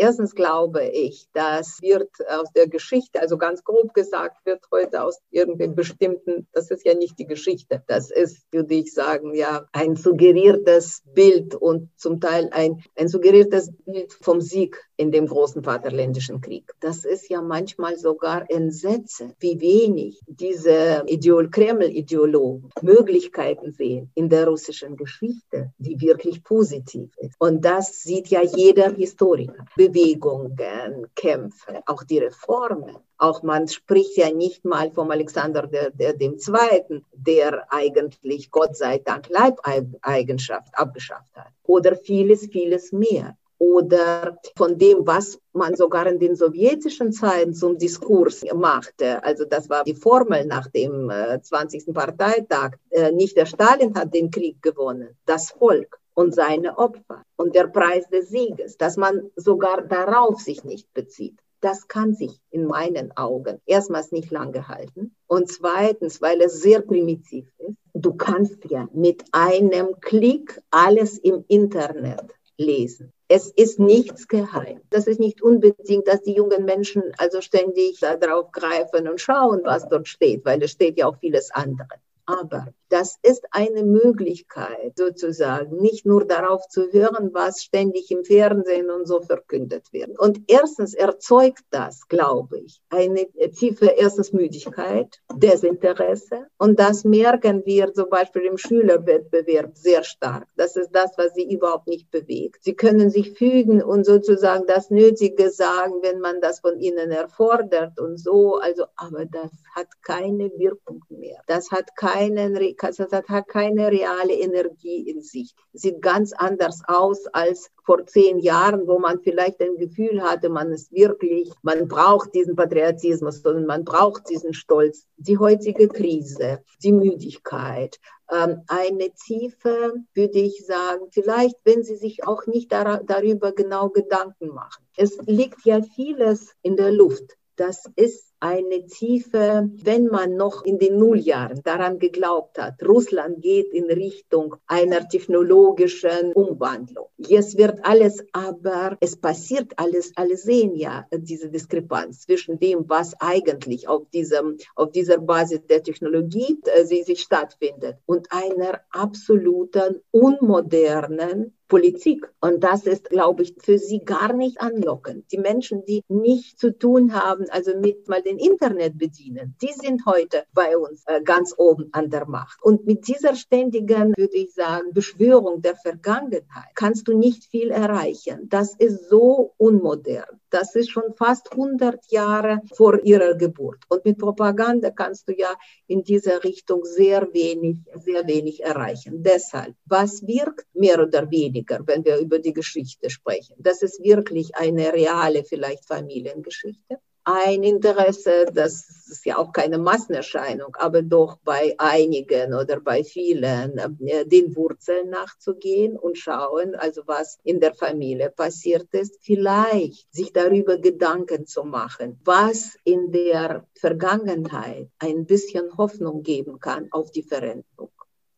Erstens glaube ich, das wird aus der Geschichte, also ganz grob gesagt, wird heute aus irgendeinem bestimmten, das ist ja nicht die Geschichte, das ist, würde ich sagen, ja, ein suggeriertes Bild und zum Teil ein, ein suggeriertes Bild vom Sieg in dem großen Vaterländischen Krieg. Das ist ja manchmal sogar entsetzend, wie wenig diese Ideol Kreml-Ideologen Möglichkeiten sehen in der russischen Geschichte, die wirklich positiv ist. Und das sieht ja jeder Historiker. Bewegungen, Kämpfe, auch die Reformen. Auch man spricht ja nicht mal vom Alexander der, der dem Zweiten, der eigentlich Gott sei Dank Leibeigenschaft abgeschafft hat. Oder vieles, vieles mehr oder von dem, was man sogar in den sowjetischen Zeiten zum Diskurs machte. Also das war die Formel nach dem 20. Äh, Parteitag. Äh, nicht der Stalin hat den Krieg gewonnen, das Volk und seine Opfer und der Preis des Sieges, dass man sogar darauf sich nicht bezieht. Das kann sich in meinen Augen erstmals nicht lange halten. Und zweitens, weil es sehr primitiv ist. Du kannst ja mit einem Klick alles im Internet lesen. Es ist nichts geheim. Das ist nicht unbedingt, dass die jungen Menschen also ständig darauf greifen und schauen, was dort steht, weil es steht ja auch vieles andere. Aber das ist eine Möglichkeit, sozusagen, nicht nur darauf zu hören, was ständig im Fernsehen und so verkündet wird. Und erstens erzeugt das, glaube ich, eine tiefe erstens Müdigkeit, Desinteresse. Und das merken wir zum Beispiel im Schülerwettbewerb sehr stark. Das ist das, was sie überhaupt nicht bewegt. Sie können sich fügen und sozusagen das Nötige sagen, wenn man das von ihnen erfordert und so. Also, aber das hat keine Wirkung mehr. Das hat keinen das hat keine reale Energie in sich. Sieht ganz anders aus als vor zehn Jahren, wo man vielleicht ein Gefühl hatte, man ist wirklich, man braucht diesen Patriotismus und man braucht diesen Stolz. Die heutige Krise, die Müdigkeit, ähm, eine tiefe, würde ich sagen, vielleicht, wenn Sie sich auch nicht darüber genau Gedanken machen. Es liegt ja vieles in der Luft. Das ist eine tiefe, wenn man noch in den Nulljahren daran geglaubt hat, Russland geht in Richtung einer technologischen Umwandlung. Jetzt wird alles, aber es passiert alles, alle sehen ja diese Diskrepanz zwischen dem, was eigentlich auf diesem, auf dieser Basis der Technologie äh, sie sich stattfindet und einer absoluten unmodernen Politik. Und das ist, glaube ich, für sie gar nicht anlockend. Die Menschen, die nichts zu tun haben, also mit mal den Internet bedienen, die sind heute bei uns äh, ganz oben an der Macht. Und mit dieser ständigen, würde ich sagen, Beschwörung der Vergangenheit kannst du nicht viel erreichen. Das ist so unmodern. Das ist schon fast 100 Jahre vor ihrer Geburt. Und mit Propaganda kannst du ja in dieser Richtung sehr wenig, sehr wenig erreichen. Deshalb, was wirkt mehr oder weniger, wenn wir über die Geschichte sprechen? Das ist wirklich eine reale, vielleicht Familiengeschichte ein Interesse, das ist ja auch keine Massenerscheinung, aber doch bei einigen oder bei vielen äh, den Wurzeln nachzugehen und schauen, also was in der Familie passiert ist, vielleicht sich darüber Gedanken zu machen, was in der Vergangenheit ein bisschen Hoffnung geben kann auf die Veränderung.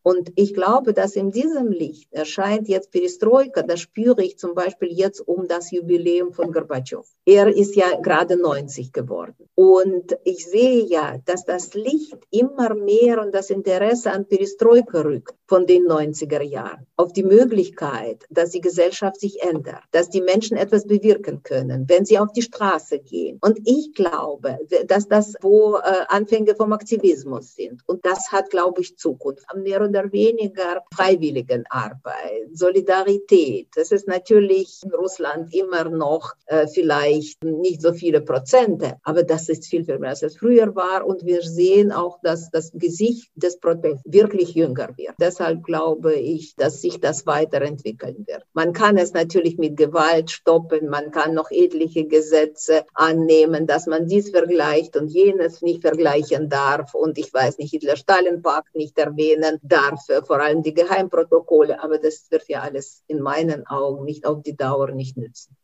Und ich glaube, dass in diesem Licht erscheint jetzt Perestroika, das spüre ich zum Beispiel jetzt um das Jubiläum von Gorbatschow. Er ist ja gerade 90 geworden. Und ich sehe ja, dass das Licht immer mehr und das Interesse an Perestroika rückt von den 90er Jahren. Auf die Möglichkeit, dass die Gesellschaft sich ändert, dass die Menschen etwas bewirken können, wenn sie auf die Straße gehen. Und ich glaube, dass das wo äh, Anfänge vom Aktivismus sind. Und das hat, glaube ich, Zukunft. Mehr oder weniger Freiwilligenarbeit, Solidarität. Das ist natürlich in Russland immer noch äh, vielleicht nicht so viele Prozente, aber das ist viel, viel mehr, als es früher war. Und wir sehen auch, dass das Gesicht des Protests wirklich jünger wird. Deshalb glaube ich, dass sich das weiterentwickeln wird. Man kann es natürlich mit Gewalt stoppen, man kann noch etliche Gesetze annehmen, dass man dies vergleicht und jenes nicht vergleichen darf. Und ich weiß nicht, Hitler-Stalin-Pakt nicht erwähnen darf, vor allem die Geheimprotokolle. Aber das wird ja alles in meinen Augen nicht auf die Dauer nicht nützen.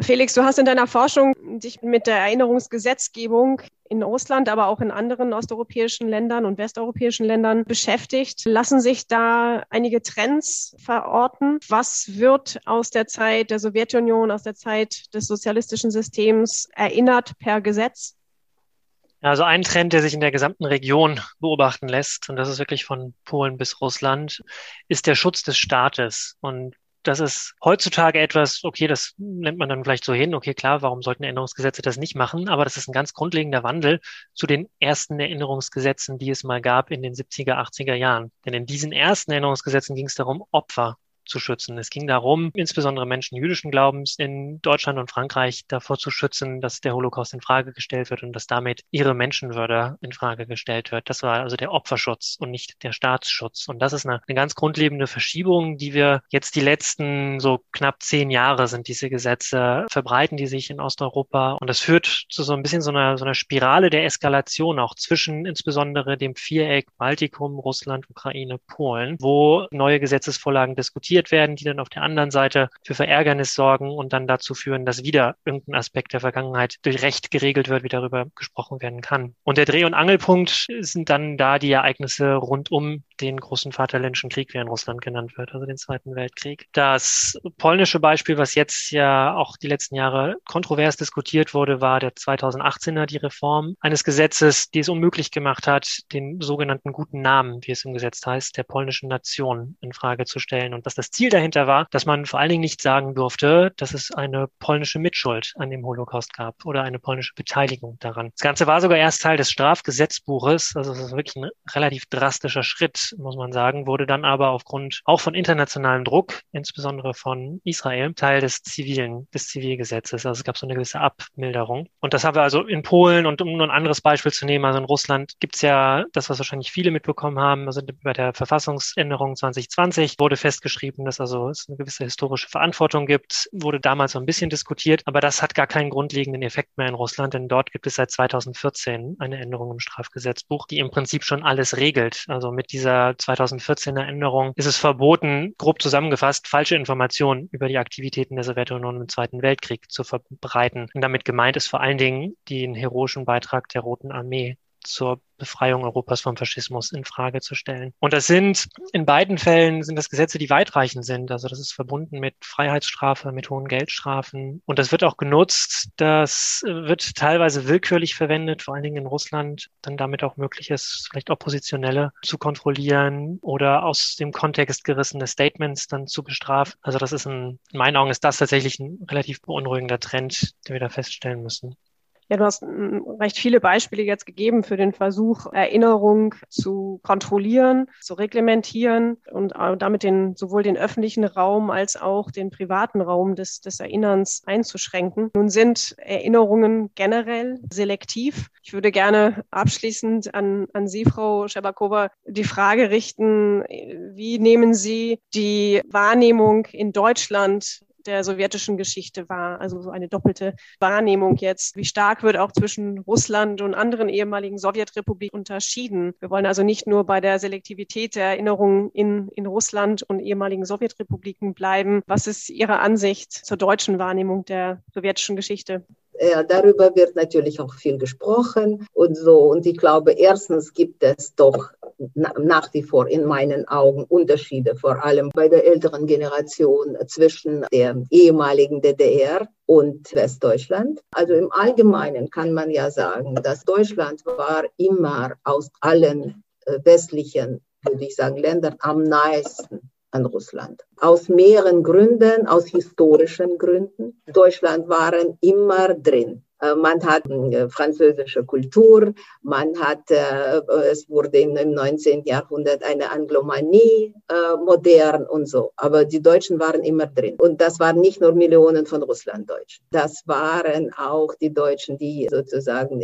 Felix, du hast in deiner Forschung dich mit der Erinnerungsgesetzgebung in Russland, aber auch in anderen osteuropäischen Ländern und westeuropäischen Ländern beschäftigt. Lassen sich da einige Trends verorten? Was wird aus der Zeit der Sowjetunion, aus der Zeit des sozialistischen Systems erinnert per Gesetz? Also ein Trend, der sich in der gesamten Region beobachten lässt, und das ist wirklich von Polen bis Russland, ist der Schutz des Staates. Und das ist heutzutage etwas, okay, das nennt man dann vielleicht so hin, okay, klar, warum sollten Erinnerungsgesetze das nicht machen? Aber das ist ein ganz grundlegender Wandel zu den ersten Erinnerungsgesetzen, die es mal gab in den 70er, 80er Jahren. Denn in diesen ersten Erinnerungsgesetzen ging es darum, Opfer zu schützen. Es ging darum, insbesondere Menschen jüdischen Glaubens in Deutschland und Frankreich davor zu schützen, dass der Holocaust in Frage gestellt wird und dass damit ihre Menschenwürde in Frage gestellt wird. Das war also der Opferschutz und nicht der Staatsschutz. Und das ist eine, eine ganz grundlegende Verschiebung, die wir jetzt die letzten so knapp zehn Jahre sind diese Gesetze verbreiten, die sich in Osteuropa. Und das führt zu so ein bisschen so einer, so einer Spirale der Eskalation auch zwischen insbesondere dem Viereck Baltikum, Russland, Ukraine, Polen, wo neue Gesetzesvorlagen diskutiert diskutiert werden, die dann auf der anderen Seite für Verärgernis sorgen und dann dazu führen, dass wieder irgendein Aspekt der Vergangenheit durch Recht geregelt wird, wie darüber gesprochen werden kann. Und der Dreh- und Angelpunkt sind dann da die Ereignisse rund um den großen Vaterländischen Krieg, wie er in Russland genannt wird, also den Zweiten Weltkrieg. Das polnische Beispiel, was jetzt ja auch die letzten Jahre kontrovers diskutiert wurde, war der 2018er, die Reform eines Gesetzes, die es unmöglich gemacht hat, den sogenannten guten Namen, wie es im Gesetz heißt, der polnischen Nation in Frage zu stellen. Und dass das Ziel dahinter war, dass man vor allen Dingen nicht sagen durfte, dass es eine polnische Mitschuld an dem Holocaust gab oder eine polnische Beteiligung daran. Das Ganze war sogar erst Teil des Strafgesetzbuches, also es ist wirklich ein relativ drastischer Schritt, muss man sagen, wurde dann aber aufgrund auch von internationalem Druck, insbesondere von Israel, Teil des zivilen, des Zivilgesetzes. Also es gab so eine gewisse Abmilderung. Und das haben wir also in Polen und um nur ein anderes Beispiel zu nehmen, also in Russland gibt es ja das, was wahrscheinlich viele mitbekommen haben, also bei der Verfassungsänderung 2020 wurde festgeschrieben, dass also es eine gewisse historische Verantwortung gibt, wurde damals so ein bisschen diskutiert, aber das hat gar keinen grundlegenden Effekt mehr in Russland, denn dort gibt es seit 2014 eine Änderung im Strafgesetzbuch, die im Prinzip schon alles regelt. Also mit dieser 2014er Änderung ist es verboten, grob zusammengefasst, falsche Informationen über die Aktivitäten der Sowjetunion im Zweiten Weltkrieg zu verbreiten. Und damit gemeint ist vor allen Dingen den heroischen Beitrag der Roten Armee zur Befreiung Europas vom Faschismus in Frage zu stellen. Und das sind in beiden Fällen sind das Gesetze, die weitreichend sind. Also das ist verbunden mit Freiheitsstrafe, mit hohen Geldstrafen. Und das wird auch genutzt. Das wird teilweise willkürlich verwendet, vor allen Dingen in Russland, dann damit auch möglich ist, vielleicht Oppositionelle zu kontrollieren oder aus dem Kontext gerissene Statements dann zu bestrafen. Also das ist ein, in meinen Augen ist das tatsächlich ein relativ beunruhigender Trend, den wir da feststellen müssen. Ja, du hast hm, recht viele Beispiele jetzt gegeben für den Versuch, Erinnerung zu kontrollieren, zu reglementieren und damit den, sowohl den öffentlichen Raum als auch den privaten Raum des, des Erinnerns einzuschränken. Nun sind Erinnerungen generell selektiv. Ich würde gerne abschließend an, an Sie, Frau Scherbakova, die Frage richten, wie nehmen Sie die Wahrnehmung in Deutschland der sowjetischen Geschichte war. Also so eine doppelte Wahrnehmung jetzt. Wie stark wird auch zwischen Russland und anderen ehemaligen Sowjetrepubliken unterschieden? Wir wollen also nicht nur bei der Selektivität der Erinnerungen in, in Russland und ehemaligen Sowjetrepubliken bleiben. Was ist Ihre Ansicht zur deutschen Wahrnehmung der sowjetischen Geschichte? Ja, darüber wird natürlich auch viel gesprochen und so. Und ich glaube, erstens gibt es doch nach wie vor in meinen Augen Unterschiede, vor allem bei der älteren Generation zwischen der ehemaligen DDR und Westdeutschland. Also im Allgemeinen kann man ja sagen, dass Deutschland war immer aus allen äh, westlichen, würde ich sagen, Ländern am nahesten an Russland. Aus mehreren Gründen, aus historischen Gründen. Deutschland waren immer drin. Äh, man hat äh, französische Kultur, man hat, äh, es wurde im 19. Jahrhundert eine Anglomanie modern und so. Aber die Deutschen waren immer drin. Und das waren nicht nur Millionen von Russlanddeutschen. Das waren auch die Deutschen, die sozusagen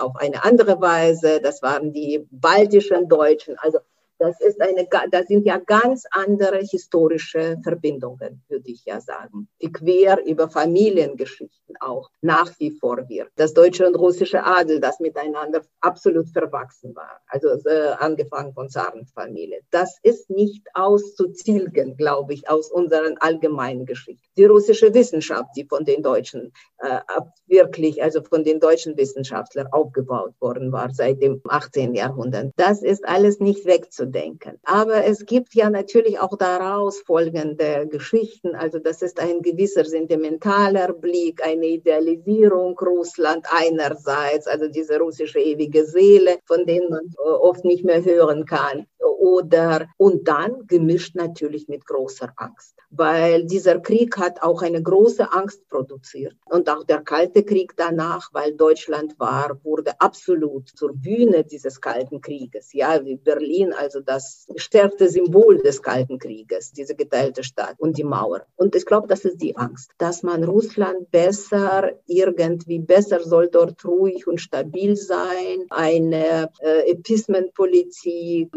auf eine andere Weise, das waren die baltischen Deutschen. Also das, ist eine, das sind ja ganz andere historische Verbindungen, würde ich ja sagen, die quer über Familiengeschichten auch nach wie vor wird. Das deutsche und russische Adel, das miteinander absolut verwachsen war, also äh, angefangen von Zarenfamilie. Das ist nicht auszuzielgen, glaube ich, aus unseren allgemeinen Geschichten. Die russische Wissenschaft, die von den Deutschen äh, wirklich, also von den deutschen Wissenschaftlern aufgebaut worden war seit dem 18. Jahrhundert, das ist alles nicht wegzudenken denken. Aber es gibt ja natürlich auch daraus folgende Geschichten. Also das ist ein gewisser sentimentaler Blick, eine Idealisierung Russland einerseits, also diese russische ewige Seele, von denen man äh, oft nicht mehr hören kann. Oder, und dann gemischt natürlich mit großer Angst, weil dieser Krieg hat auch eine große Angst produziert. Und auch der Kalte Krieg danach, weil Deutschland war, wurde absolut zur Bühne dieses Kalten Krieges. Ja, wie Berlin, also das stärkste Symbol des Kalten Krieges, diese geteilte Stadt und die Mauer. Und ich glaube, das ist die Angst, dass man Russland besser, irgendwie besser soll dort ruhig und stabil sein, eine äh, Epismenpolitik,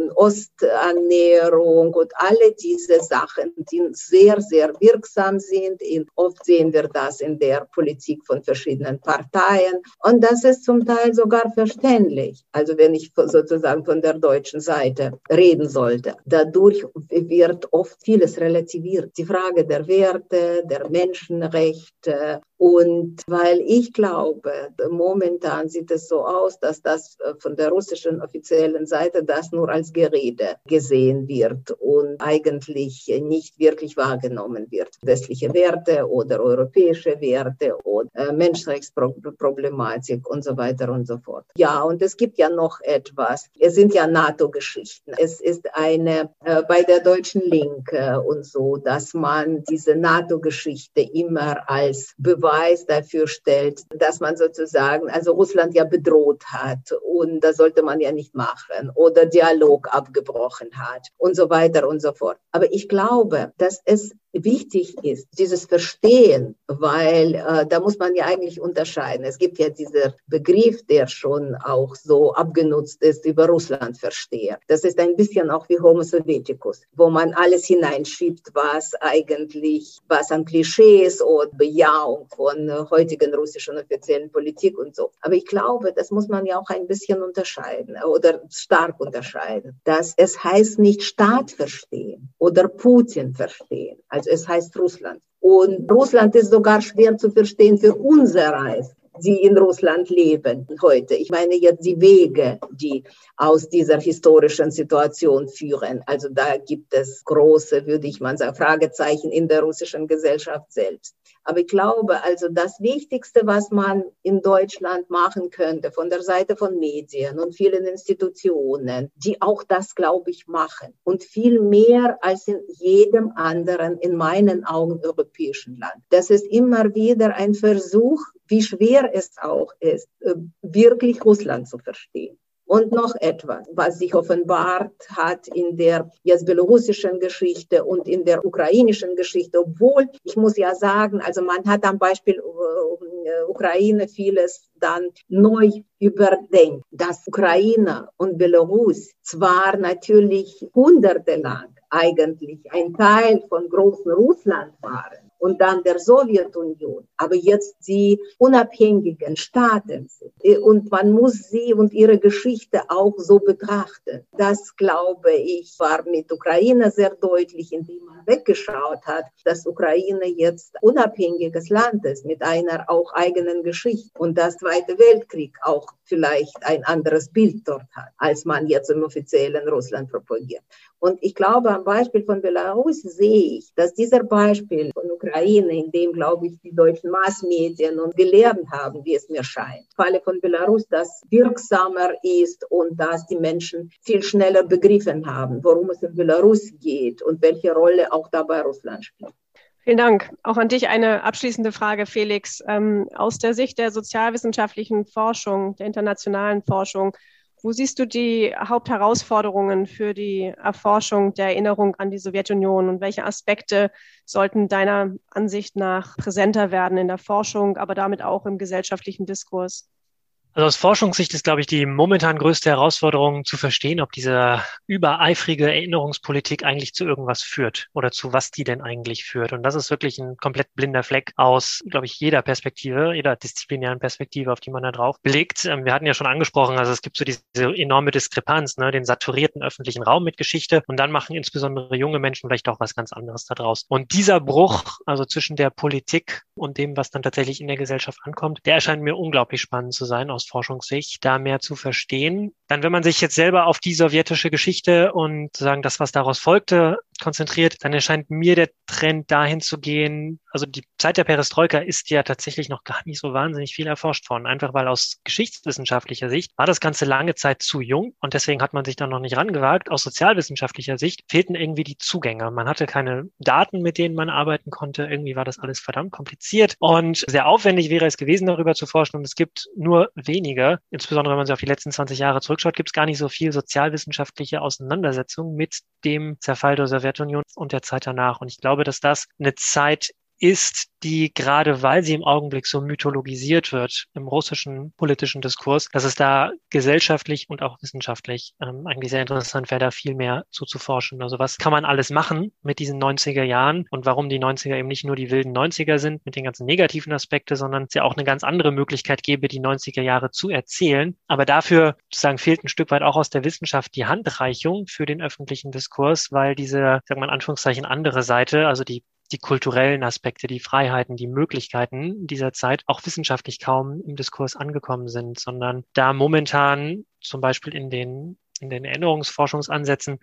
Ostannäherung und alle diese Sachen, die sehr, sehr wirksam sind. Oft sehen wir das in der Politik von verschiedenen Parteien. Und das ist zum Teil sogar verständlich. Also wenn ich sozusagen von der deutschen Seite reden sollte. Dadurch wird oft vieles relativiert. Die Frage der Werte, der Menschenrechte Und weil ich glaube, momentan sieht es so aus, dass das äh, von der russischen offiziellen Seite das nur als Gerede gesehen wird und eigentlich nicht wirklich wahrgenommen wird. Westliche Werte oder europäische Werte oder äh, Menschenrechtsproblematik und so weiter und so fort. Ja, und es gibt ja noch etwas. Es sind ja NATO-Geschichten. Es ist eine äh, bei der deutschen Linke und so, dass man diese NATO-Geschichte immer als Beweis dafür stellt, dass man sozusagen, also Russland ja bedroht hat und das sollte man ja nicht machen oder Dialog abgebrochen hat und so weiter und so fort. Aber ich glaube, dass es wichtig ist, dieses Verstehen, weil äh, da muss man ja eigentlich unterscheiden. Es gibt ja diesen Begriff, der schon auch so abgenutzt ist, über Russland verstehe. Das ist ein bisschen auch wie Homo Sovieticus, wo man alles hineinschiebt, was eigentlich, was an Klischees oder Bejahung von äh, heutigen russischen offiziellen Politik und so. Aber ich glaube, das muss man ja auch ein bisschen unterscheiden oder stark unterscheiden, dass es heißt nicht Staat verstehen oder Putin verstehen. Also es heißt Russland. Und Russland ist sogar schwer zu verstehen für unser Reis die in Russland leben heute. Ich meine jetzt die Wege, die aus dieser historischen Situation führen. Also da gibt es große, würde ich mal sagen, Fragezeichen in der russischen Gesellschaft selbst. Aber ich glaube, also das Wichtigste, was man in Deutschland machen könnte, von der Seite von Medien und vielen Institutionen, die auch das, glaube ich, machen und viel mehr als in jedem anderen, in meinen Augen, europäischen Land. Das ist immer wieder ein Versuch, wie schwer es auch ist, äh, wirklich Russland zu verstehen. Und noch etwas, was sich offenbart hat in der jetzt belarussischen Geschichte und in der ukrainischen Geschichte, obwohl ich muss ja sagen, also man hat am Beispiel äh, Ukraine vieles dann neu überdenkt, dass Ukraine und Belarus zwar natürlich jahrhundertelang eigentlich ein Teil von großen Russland waren, und dann der Sowjetunion, aber jetzt die unabhängigen Staaten sind. Und man muss sie und ihre Geschichte auch so betrachten. Das, glaube ich, war mit Ukraine sehr deutlich, indem man weggeschaut hat, dass Ukraine jetzt unabhängiges Land ist mit einer auch eigenen Geschichte und das Zweite Weltkrieg auch vielleicht ein anderes Bild dort hat, als man jetzt im offiziellen Russland propagiert. Und ich glaube, am Beispiel von Belarus sehe ich, dass dieser Beispiel von Ukraine, in dem, glaube ich, die deutschen Massmedien und gelernt haben, wie es mir scheint, im Falle von Belarus, das wirksamer ist und dass die Menschen viel schneller begriffen haben, worum es in Belarus geht und welche Rolle auch dabei Russland spielt. Vielen Dank. Auch an dich eine abschließende Frage, Felix. Ähm, aus der Sicht der sozialwissenschaftlichen Forschung, der internationalen Forschung, wo siehst du die Hauptherausforderungen für die Erforschung der Erinnerung an die Sowjetunion und welche Aspekte sollten deiner Ansicht nach präsenter werden in der Forschung, aber damit auch im gesellschaftlichen Diskurs? Also aus Forschungssicht ist, glaube ich, die momentan größte Herausforderung zu verstehen, ob diese übereifrige Erinnerungspolitik eigentlich zu irgendwas führt oder zu was die denn eigentlich führt. Und das ist wirklich ein komplett blinder Fleck aus, glaube ich, jeder Perspektive, jeder disziplinären Perspektive, auf die man da drauf blickt. Ähm, wir hatten ja schon angesprochen, also es gibt so diese enorme Diskrepanz, ne, den saturierten öffentlichen Raum mit Geschichte und dann machen insbesondere junge Menschen vielleicht auch was ganz anderes daraus. Und dieser Bruch, also zwischen der Politik und dem, was dann tatsächlich in der Gesellschaft ankommt, der erscheint mir unglaublich spannend zu sein aus Forschungssicht, da mehr zu verstehen. Dann, wenn man sich jetzt selber auf die sowjetische Geschichte und sagen, das, was daraus folgte, konzentriert, dann erscheint mir der Trend dahin zu gehen, also die Zeit der Perestroika ist ja tatsächlich noch gar nicht so wahnsinnig viel erforscht worden, einfach weil aus geschichtswissenschaftlicher Sicht war das Ganze lange Zeit zu jung und deswegen hat man sich da noch nicht rangewagt. Aus sozialwissenschaftlicher Sicht fehlten irgendwie die Zugänge. Man hatte keine Daten, mit denen man arbeiten konnte. Irgendwie war das alles verdammt kompliziert und sehr aufwendig wäre es gewesen, darüber zu forschen und es gibt nur wenige, insbesondere wenn man sich auf die letzten 20 Jahre zurückschaut, gibt es gar nicht so viel sozialwissenschaftliche Auseinandersetzung mit dem Zerfall der Sowjetunion und der Zeit danach. Und ich glaube, dass das eine Zeit ist, die gerade weil sie im Augenblick so mythologisiert wird im russischen politischen Diskurs, dass es da gesellschaftlich und auch wissenschaftlich ähm, eigentlich sehr interessant wäre, da viel mehr zuzuforschen. Also was kann man alles machen mit diesen 90er Jahren und warum die 90er eben nicht nur die wilden 90er sind mit den ganzen negativen Aspekten, sondern es ja auch eine ganz andere Möglichkeit gäbe, die 90er Jahre zu erzählen. Aber dafür sozusagen fehlt ein Stück weit auch aus der Wissenschaft die Handreichung für den öffentlichen Diskurs, weil diese, sagen wir in Anführungszeichen, andere Seite, also die die kulturellen Aspekte, die Freiheiten, die Möglichkeiten dieser Zeit auch wissenschaftlich kaum im Diskurs angekommen sind, sondern da momentan zum Beispiel in den, in den Erinnerungsforschungsansätzen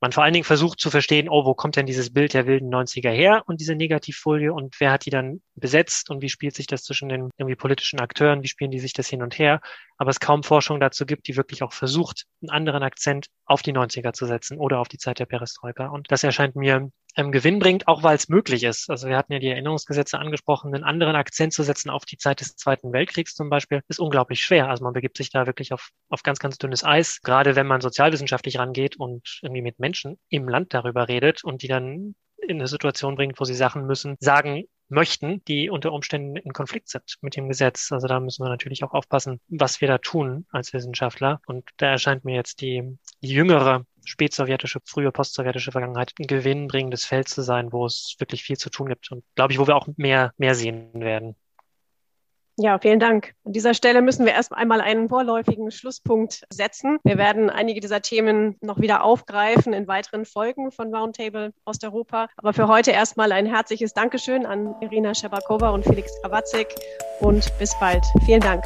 man vor allen Dingen versucht zu verstehen, oh, wo kommt denn dieses Bild der wilden 90er her und diese Negativfolie und wer hat die dann besetzt und wie spielt sich das zwischen den irgendwie politischen Akteuren, wie spielen die sich das hin und her, aber es kaum Forschung dazu gibt, die wirklich auch versucht, einen anderen Akzent auf die 90er zu setzen oder auf die Zeit der Perestroika. Und das erscheint mir ähm, Gewinn bringt, auch weil es möglich ist. Also wir hatten ja die Erinnerungsgesetze angesprochen, einen anderen Akzent zu setzen auf die Zeit des Zweiten Weltkriegs zum Beispiel, ist unglaublich schwer. Also man begibt sich da wirklich auf, auf ganz, ganz dünnes Eis, gerade wenn man sozialwissenschaftlich rangeht und irgendwie mit Menschen im Land darüber redet und die dann in eine Situation bringt, wo sie Sachen müssen, sagen, möchten, die unter Umständen in Konflikt sind mit dem Gesetz. Also da müssen wir natürlich auch aufpassen, was wir da tun als Wissenschaftler. Und da erscheint mir jetzt die, die jüngere spätsowjetische, frühe postsowjetische Vergangenheit ein gewinnbringendes Feld zu sein, wo es wirklich viel zu tun gibt und glaube ich, wo wir auch mehr, mehr sehen werden. Ja, vielen Dank. An dieser Stelle müssen wir erst einmal einen vorläufigen Schlusspunkt setzen. Wir werden einige dieser Themen noch wieder aufgreifen in weiteren Folgen von Roundtable Osteuropa. Aber für heute erstmal ein herzliches Dankeschön an Irina Scherbakova und Felix Krawatzek und bis bald. Vielen Dank.